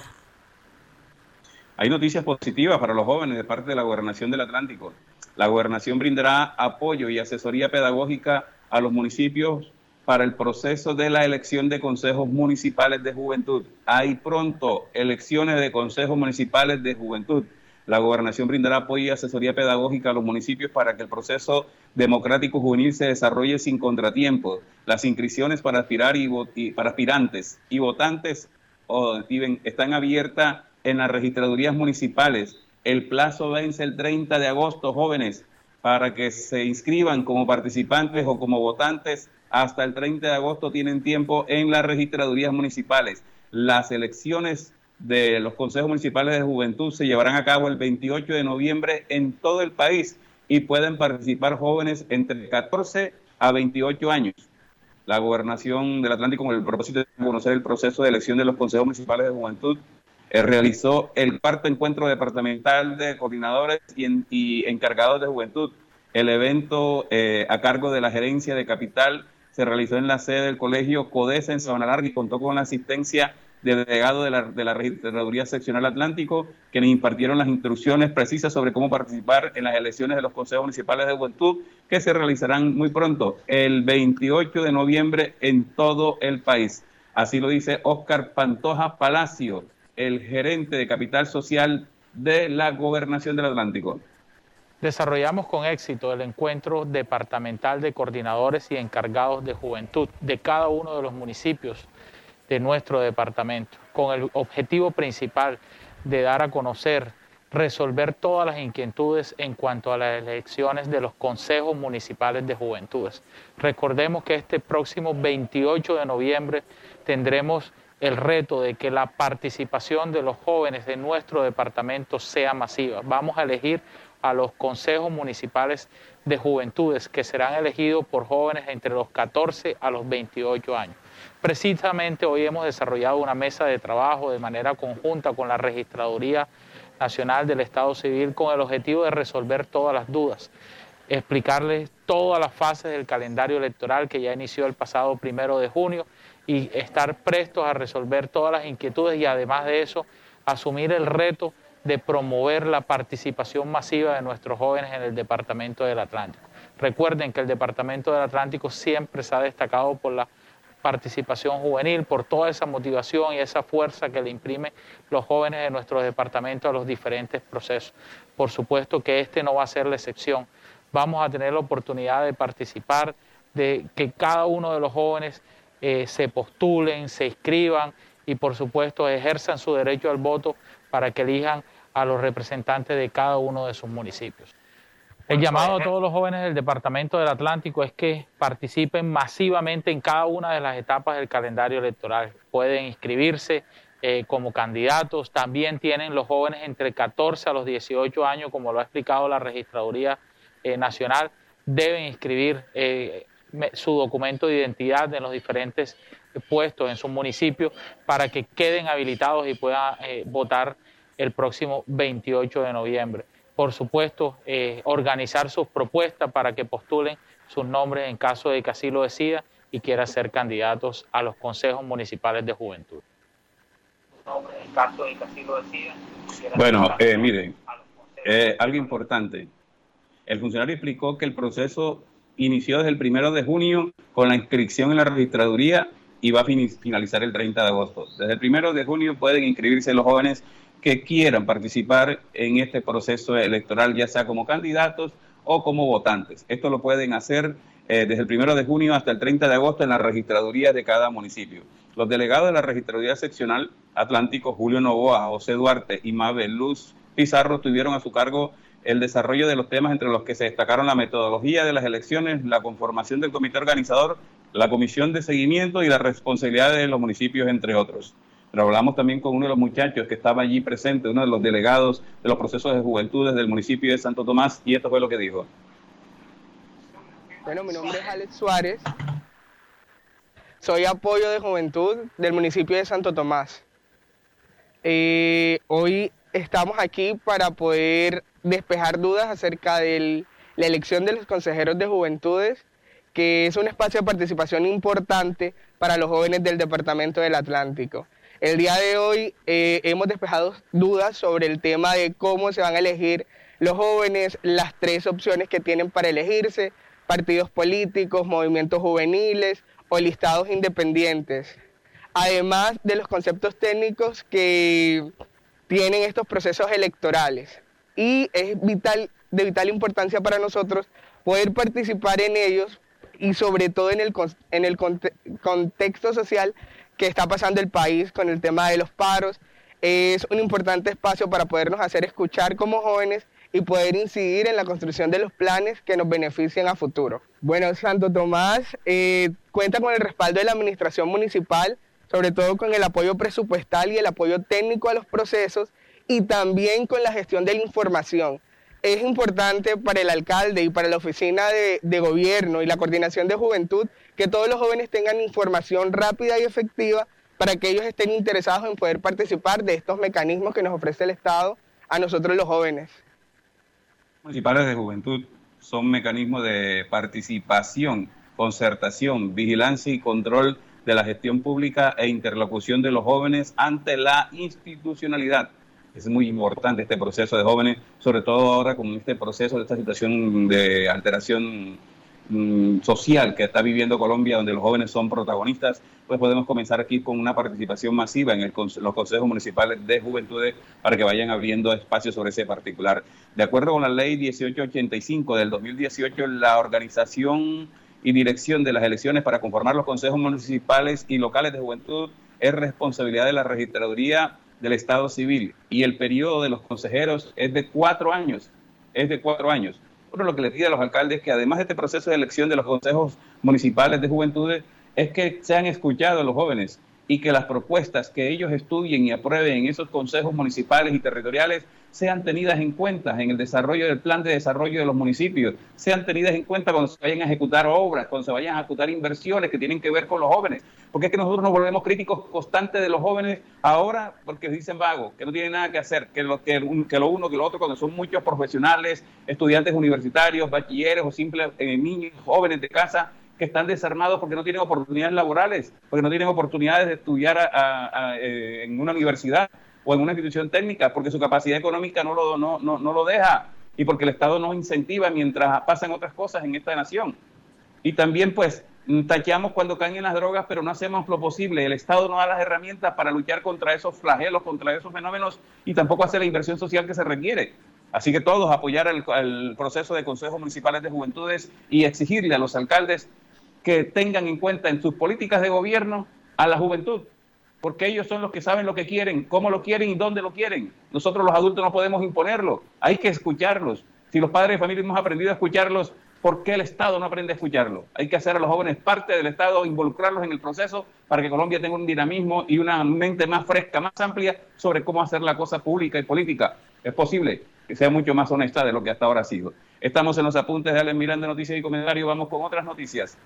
Hay noticias positivas para los jóvenes de parte de la gobernación del Atlántico. La gobernación brindará apoyo y asesoría pedagógica a los municipios para el proceso de la elección de consejos municipales de juventud. Hay pronto elecciones de consejos municipales de juventud. La gobernación brindará apoyo y asesoría pedagógica a los municipios para que el proceso democrático juvenil se desarrolle sin contratiempos. Las inscripciones para aspirar y, para aspirantes y votantes están abiertas en las registradurías municipales. El plazo vence el 30 de agosto, jóvenes, para que se inscriban como participantes o como votantes. Hasta el 30 de agosto tienen tiempo en las registradurías municipales. Las elecciones de los consejos municipales de juventud se llevarán a cabo el 28 de noviembre en todo el país y pueden participar jóvenes entre 14 a 28 años. La gobernación del Atlántico, con el propósito de conocer el proceso de elección de los consejos municipales de juventud, realizó el cuarto encuentro departamental de coordinadores y, encargados de juventud. El evento eh, a cargo de la gerencia de capital se realizó en la sede del colegio CODESA en Sabana Larga y contó con la asistencia delegado de la, de la Registraduría Seccional Atlántico, quienes impartieron las instrucciones precisas sobre cómo participar en las elecciones de los consejos municipales de juventud, que se realizarán muy pronto, el 28 de noviembre en todo el país. Así lo dice Óscar Pantoja Palacio, el gerente de Capital Social de la Gobernación del Atlántico. Desarrollamos con éxito el encuentro departamental de coordinadores y encargados de juventud de cada uno de los municipios de nuestro departamento, con el objetivo principal de dar a conocer, resolver todas las inquietudes en cuanto a las elecciones de los consejos municipales de juventudes. Recordemos que este próximo 28 de noviembre tendremos el reto de que la participación de los jóvenes de nuestro departamento sea masiva. Vamos a elegir a los consejos municipales de juventudes que serán elegidos por jóvenes entre los 14 a los 28 años. Precisamente hoy hemos desarrollado una mesa de trabajo de manera conjunta con la Registraduría Nacional del Estado Civil con el objetivo de resolver todas las dudas, explicarles todas las fases del calendario electoral que ya inició el pasado primero de junio y estar prestos a resolver todas las inquietudes y además de eso asumir el reto de promover la participación masiva de nuestros jóvenes en el Departamento del Atlántico. Recuerden que el Departamento del Atlántico siempre se ha destacado por la participación juvenil, por toda esa motivación y esa fuerza que le imprimen los jóvenes de nuestro departamento a los diferentes procesos. Por supuesto que este no va a ser la excepción. Vamos a tener la oportunidad de participar, de que cada uno de los jóvenes eh, se postulen, se inscriban y por supuesto ejerzan su derecho al voto para que elijan a los representantes de cada uno de sus municipios. El llamado a todos los jóvenes del Departamento del Atlántico es que participen masivamente en cada una de las etapas del calendario electoral. Pueden inscribirse eh, como candidatos. También tienen los jóvenes entre 14 a los 18 años, como lo ha explicado la Registraduría eh, Nacional, deben inscribir eh, su documento de identidad en los diferentes puestos en su municipio para que queden habilitados y puedan votar el próximo 28 de noviembre por supuesto, eh, organizar sus propuestas para que postulen sus nombres en caso de que así lo decida y quiera ser candidatos a los consejos municipales de juventud. Bueno, eh, miren, eh, algo importante. El funcionario explicó que el proceso inició desde el primero de junio con la inscripción en la registraduría y va a finalizar el 30 de agosto. Desde el primero de junio pueden inscribirse los jóvenes que quieran participar en este proceso electoral, ya sea como candidatos o como votantes. Esto lo pueden hacer eh, desde el primero de junio hasta el 30 de agosto en la registraduría de cada municipio. los delegados de la Registraduría Seccional Atlántico, Julio Novoa, José Duarte y Mabel Luz Pizarro, tuvieron a su cargo el desarrollo de los temas entre los que se destacaron la metodología de las elecciones, la conformación del comité organizador, la comisión de seguimiento y la responsabilidad de los municipios, entre otros. Pero hablamos también con uno de los muchachos que estaba allí presente, uno de los delegados de los procesos de juventudes del municipio de Santo Tomás, y esto fue lo que dijo. Bueno, mi nombre es Alex Suárez, soy apoyo de juventud del municipio de Santo Tomás. Eh, hoy estamos aquí para poder despejar dudas acerca de la elección de los consejeros de juventudes, que es un espacio de participación importante para los jóvenes del Departamento del Atlántico. El día de hoy eh, hemos despejado dudas sobre el tema de cómo se van a elegir los jóvenes, las tres opciones que tienen para elegirse, partidos políticos, movimientos juveniles, o listados independientes, además de los conceptos técnicos que tienen estos procesos electorales. Y es vital, de vital importancia para nosotros poder participar en ellos y sobre todo en el, en el contexto social que está pasando el país con el tema de los paros. Es un importante espacio para podernos hacer escuchar como jóvenes y poder incidir en la construcción de los planes que nos beneficien a futuro. Bueno, Santo Tomás eh, cuenta con el respaldo de la administración municipal, sobre todo con el apoyo presupuestal y el apoyo técnico a los procesos y también con la gestión de la información. Es importante para el alcalde y para la oficina de, gobierno y la coordinación de juventud que todos los jóvenes tengan información rápida y efectiva para que ellos estén interesados en poder participar de estos mecanismos que nos ofrece el Estado a nosotros los jóvenes municipales de juventud son mecanismos de participación, concertación, vigilancia y control de la gestión pública e interlocución de los jóvenes ante la institucionalidad. Es muy importante este proceso de jóvenes, sobre todo ahora con este proceso de esta situación de alteración Mm, social que está viviendo Colombia, donde los jóvenes son protagonistas, pues podemos comenzar aquí con una participación masiva en los consejos municipales de juventudes para que vayan abriendo espacios sobre ese particular. De acuerdo con la ley 1885 del 2018, la organización y dirección de las elecciones para conformar los consejos municipales y locales de juventud es responsabilidad de la registraduría del Estado Civil y el periodo de los consejeros es de cuatro años, es de cuatro años. Lo que le pide a los alcaldes que además de este proceso de elección de los consejos municipales de juventudes, es que sean escuchados los jóvenes y que las propuestas que ellos estudien y aprueben en esos consejos municipales y territoriales sean tenidas en cuenta en el desarrollo del plan de desarrollo de los municipios, sean tenidas en cuenta cuando se vayan a ejecutar obras, cuando se vayan a ejecutar inversiones que tienen que ver con los jóvenes. Porque es que nosotros nos volvemos críticos constantes de los jóvenes ahora porque dicen vagos, que no tienen nada que hacer, que lo, que, que lo uno, que lo otro, cuando son muchos profesionales, estudiantes universitarios, bachilleres o simples eh, niños, jóvenes de casa, que están desarmados porque no tienen oportunidades laborales, porque no tienen oportunidades de estudiar eh, en una universidad o en una institución técnica, porque su capacidad económica no lo, no, no, no lo deja y porque el Estado no incentiva mientras pasan otras cosas en esta nación. Y también pues tacheamos cuando caen en las drogas, pero no hacemos lo posible. El Estado no da las herramientas para luchar contra esos flagelos, contra esos fenómenos y tampoco hace la inversión social que se requiere. Así que todos apoyar el, el proceso de consejos municipales de juventudes y exigirle a los alcaldes que tengan en cuenta en sus políticas de gobierno a la juventud, porque ellos son los que saben lo que quieren, cómo lo quieren y dónde lo quieren. Nosotros los adultos no podemos imponerlo, hay que escucharlos. Si los padres de familia hemos aprendido a escucharlos, ¿por qué el Estado no aprende a escucharlo? Hay que hacer a los jóvenes parte del Estado, involucrarlos en el proceso para que Colombia tenga un dinamismo y una mente más fresca, más amplia sobre cómo hacer la cosa pública y política. Es posible que sea mucho más honesta de lo que hasta ahora ha sido. Estamos en los apuntes de Alex Miranda, noticias y comentarios. Vamos con otras noticias.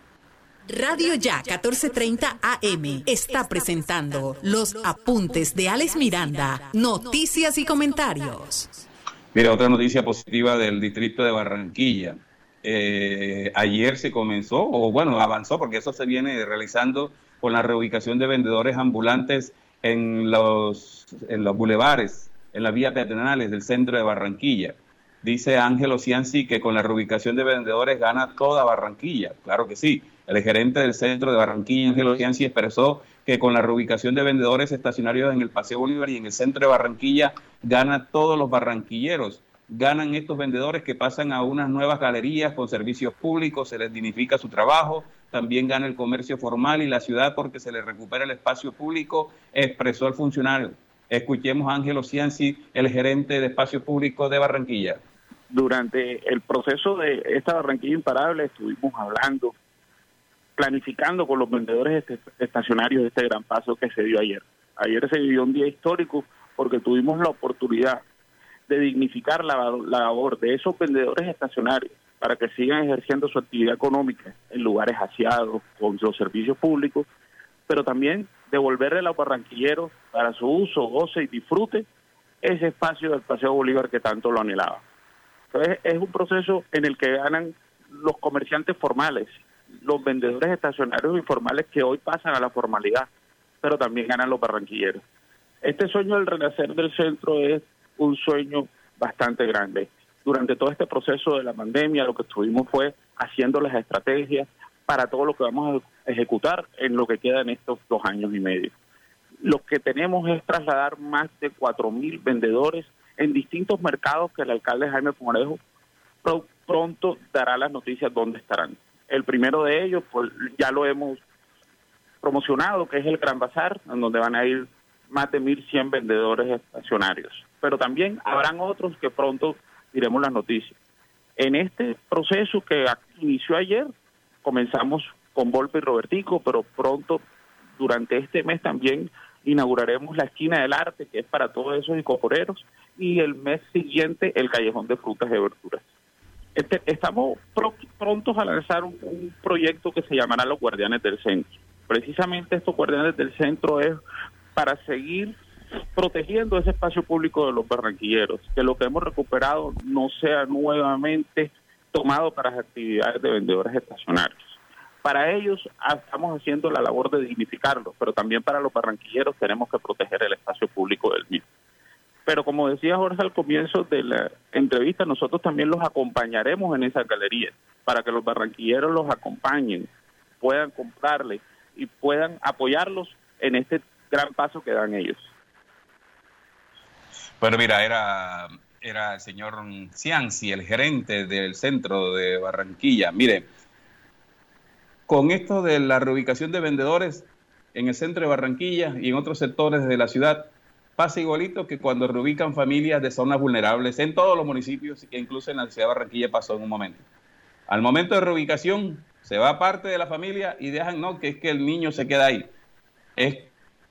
Radio Ya 1430 AM está presentando los apuntes de Alex Miranda, noticias y comentarios. Mira, otra noticia positiva del distrito de Barranquilla. Eh, ayer se comenzó, o bueno, avanzó, porque eso se viene realizando con la reubicación de vendedores ambulantes en los, en los bulevares, en las vías peatonales del centro de Barranquilla. Dice Ángelo Cianci que con la reubicación de vendedores gana toda Barranquilla. Claro que sí. El gerente del centro de Barranquilla, Ángelo Cianci, expresó que con la reubicación de vendedores estacionarios en el Paseo Bolívar y en el centro de Barranquilla gana todos los barranquilleros. Ganan estos vendedores que pasan a unas nuevas galerías con servicios públicos, se les dignifica su trabajo, también gana el comercio formal y la ciudad porque se le recupera el espacio público, expresó el funcionario. Escuchemos a Ángelo Cianci, el gerente de espacio público de Barranquilla. Durante el proceso de esta Barranquilla Imparable estuvimos hablando, planificando con los vendedores estacionarios de este gran paso que se dio ayer. Ayer se vivió un día histórico porque tuvimos la oportunidad de dignificar la, labor de esos vendedores estacionarios para que sigan ejerciendo su actividad económica en lugares aseados, con los servicios públicos, pero también devolverle a los barranquilleros para su uso, goce y disfrute ese espacio del Paseo Bolívar que tanto lo anhelaba. Entonces es un proceso en el que ganan los comerciantes formales, los vendedores estacionarios informales que hoy pasan a la formalidad, pero también ganan los barranquilleros. Este sueño del renacer del centro es un sueño bastante grande. Durante todo este proceso de la pandemia lo que estuvimos fue haciendo las estrategias para todo lo que vamos a ejecutar en lo que queda en estos dos años y medio. Lo que tenemos es trasladar más de 4.000 vendedores en distintos mercados que el alcalde Jaime Pomarejo pronto dará las noticias dónde estarán. El primero de ellos, pues ya lo hemos promocionado, que es el Gran Bazar, en donde van a ir más de 1.100 vendedores estacionarios. Pero también habrán otros que pronto diremos las noticias. En este proceso que inició ayer, comenzamos con Volpe y Robertico, pero pronto, durante este mes también, inauguraremos la esquina del arte, que es para todos esos incorporeros, y el mes siguiente el callejón de frutas y verduras. Este, estamos prontos a lanzar un, un proyecto que se llamará Los Guardianes del Centro. Precisamente estos Guardianes del Centro es para seguir protegiendo ese espacio público de los barranquilleros, que lo que hemos recuperado no sea nuevamente tomado para las actividades de vendedores estacionarios. Para ellos ah, estamos haciendo la labor de dignificarlo, pero también para los barranquilleros tenemos que proteger el espacio público del mismo. Pero como decía Jorge al comienzo de la entrevista, nosotros también los acompañaremos en esa galería para que los barranquilleros los acompañen, puedan comprarle y puedan apoyarlos en este gran paso que dan ellos. Bueno, mira, era, era el señor Cianci, el gerente del centro de Barranquilla. Mire, con esto de la reubicación de vendedores en el centro de Barranquilla y en otros sectores de la ciudad, pasa igualito que cuando reubican familias de zonas vulnerables en todos los municipios, e incluso en la ciudad de Barranquilla pasó en un momento. Al momento de reubicación, se va parte de la familia y dejan, no, que es que el niño se queda ahí. Es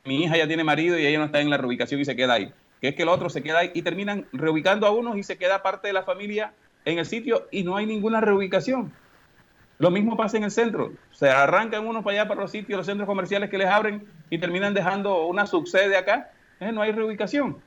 mi hija ya tiene marido y ella no está en la reubicación y se queda ahí. Que es que el otro se queda ahí y terminan reubicando a unos y se queda parte de la familia en el sitio y no hay ninguna reubicación. Lo mismo pasa en el centro. Se arrancan unos para allá, para los sitios, los centros comerciales que les abren y terminan dejando una subsede acá. No hay reubicación.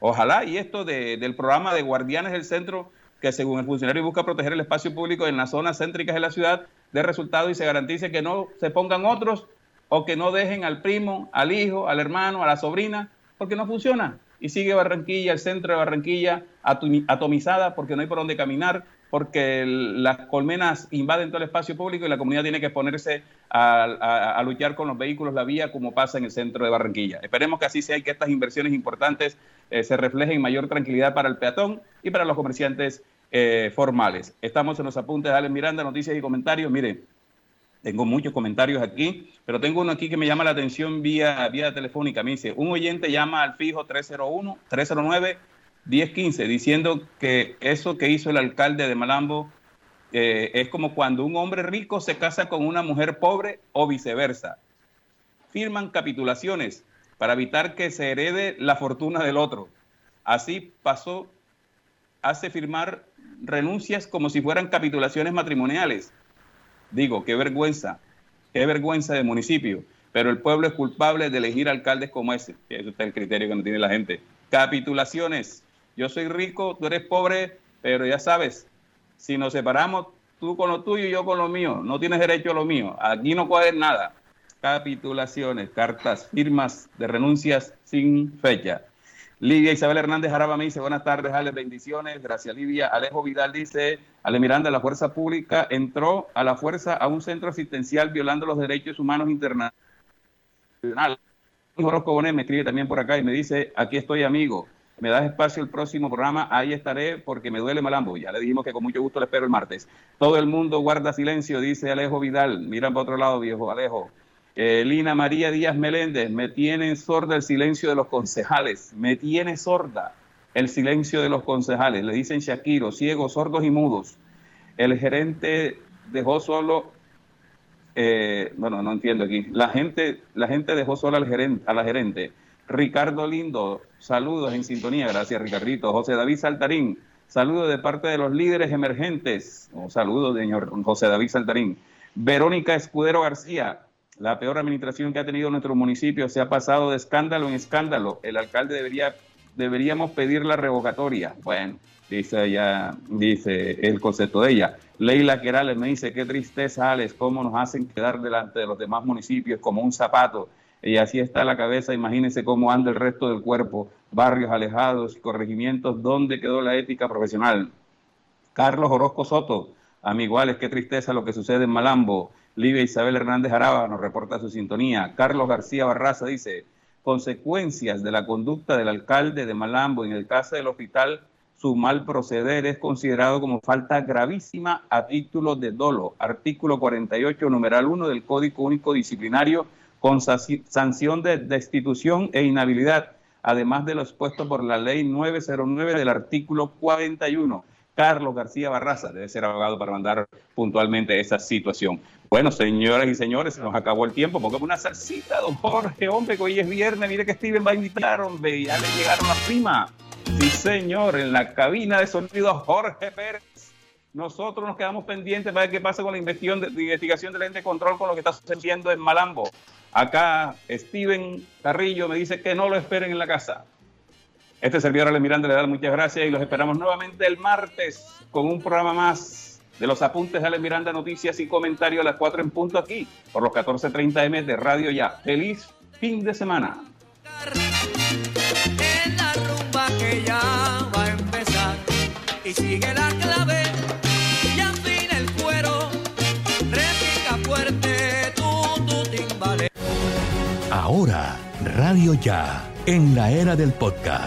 Ojalá, y esto del programa de guardianes del centro, que según el funcionario busca proteger el espacio público en las zonas céntricas de la ciudad, dé resultado y se garantice que no se pongan otros o que no dejen al primo, al hijo, al hermano, a la sobrina, porque no funciona. Y sigue Barranquilla, el centro de Barranquilla, atomizada porque no hay por dónde caminar, porque las colmenas invaden todo el espacio público y la comunidad tiene que ponerse a, luchar con los vehículos, la vía, como pasa en el centro de Barranquilla. Esperemos que así sea y que estas inversiones importantes eh, se reflejen en mayor tranquilidad para el peatón y para los comerciantes eh, formales. Estamos en los apuntes de Alex Miranda, noticias y comentarios. Mire, tengo muchos comentarios aquí, pero tengo uno aquí que me llama la atención vía, vía telefónica. Me dice, un oyente llama al fijo 301, 309 1015 diciendo que eso que hizo el alcalde de Malambo eh, es como cuando un hombre rico se casa con una mujer pobre o viceversa. Firman capitulaciones para evitar que se herede la fortuna del otro. Así pasó, hace firmar renuncias como si fueran capitulaciones matrimoniales Digo, qué vergüenza, qué vergüenza de municipio. Pero el pueblo es culpable de elegir alcaldes como ese. Ese es el criterio que no tiene la gente. Capitulaciones. Yo soy rico, tú eres pobre, pero ya sabes, si nos separamos, tú con lo tuyo y yo con lo mío, no tienes derecho a lo mío. Aquí no puedes nada. Capitulaciones, cartas, firmas de renuncias sin fecha. Lidia Isabel Hernández Jaraba me dice, buenas tardes, Ale, bendiciones. Gracias, Lidia. Alejo Vidal dice, Ale Miranda, la fuerza pública entró a la fuerza a un centro asistencial violando los derechos humanos internacionales. Bonet me escribe también por acá y me dice, aquí estoy amigo. Me das espacio el próximo programa, ahí estaré porque me duele Malambo. Ya le dijimos que con mucho gusto le espero el martes. Todo el mundo guarda silencio, dice Alejo Vidal. Mira para otro lado, viejo Alejo. Eh, Lina María Díaz Meléndez, me tiene sorda el silencio de los concejales, me tiene sorda el silencio de los concejales. Le dicen Shakiro, ciegos, sordos y mudos. El gerente dejó solo, eh, bueno, no entiendo aquí, la gente, la gente dejó solo al gerente, a la gerente. Ricardo Lindo, saludos en sintonía, gracias Ricardito. José David Saltarín, saludos de parte de los líderes emergentes. Un saludo, señor José David Saltarín. Verónica Escudero García, la peor administración que ha tenido nuestro municipio se ha pasado de escándalo en escándalo. El alcalde debería, deberíamos pedir la revocatoria. Bueno, dice ella, dice el concepto de ella. Leila Querales me dice, qué tristeza, Alex, cómo nos hacen quedar delante de los demás municipios como un zapato y así está la cabeza, imagínense cómo anda el resto del cuerpo, barrios alejados, corregimientos, ¿dónde quedó la ética profesional? Carlos Orozco Soto, amiguales, qué tristeza lo que sucede en Malambo. Livia Isabel Hernández Araba nos reporta su sintonía. Carlos García Barraza dice, consecuencias de la conducta del alcalde de Malambo en el caso del hospital, su mal proceder es considerado como falta gravísima a título de dolo. Artículo 48, numeral 1 del Código Único Disciplinario con sanción de destitución e inhabilidad, además de lo expuesto por la ley 909 del artículo 41. Carlos García Barraza debe ser abogado para mandar puntualmente esa situación. Bueno, señoras y señores, se nos acabó el tiempo. Pongamos una salsita, don Jorge, hombre, que hoy es viernes. Mire que Steven va a invitar, hombre, ya le llegaron las primas. Sí, señor, en la cabina de sonido Jorge Pérez. Nosotros nos quedamos pendientes para ver qué pasa con la investigación, de, investigación del ente de control con lo que está sucediendo en Malambo. Acá Steven Carrillo me dice que no lo esperen en la casa. Este servidor Ale Miranda le da muchas gracias y los esperamos nuevamente el martes con un programa más de los apuntes de Ale Miranda, noticias y comentarios a las 4 en punto aquí por los 14.30 M de Radio Ya. Feliz fin de semana. Ahora, Radio Ya, en la era del podcast.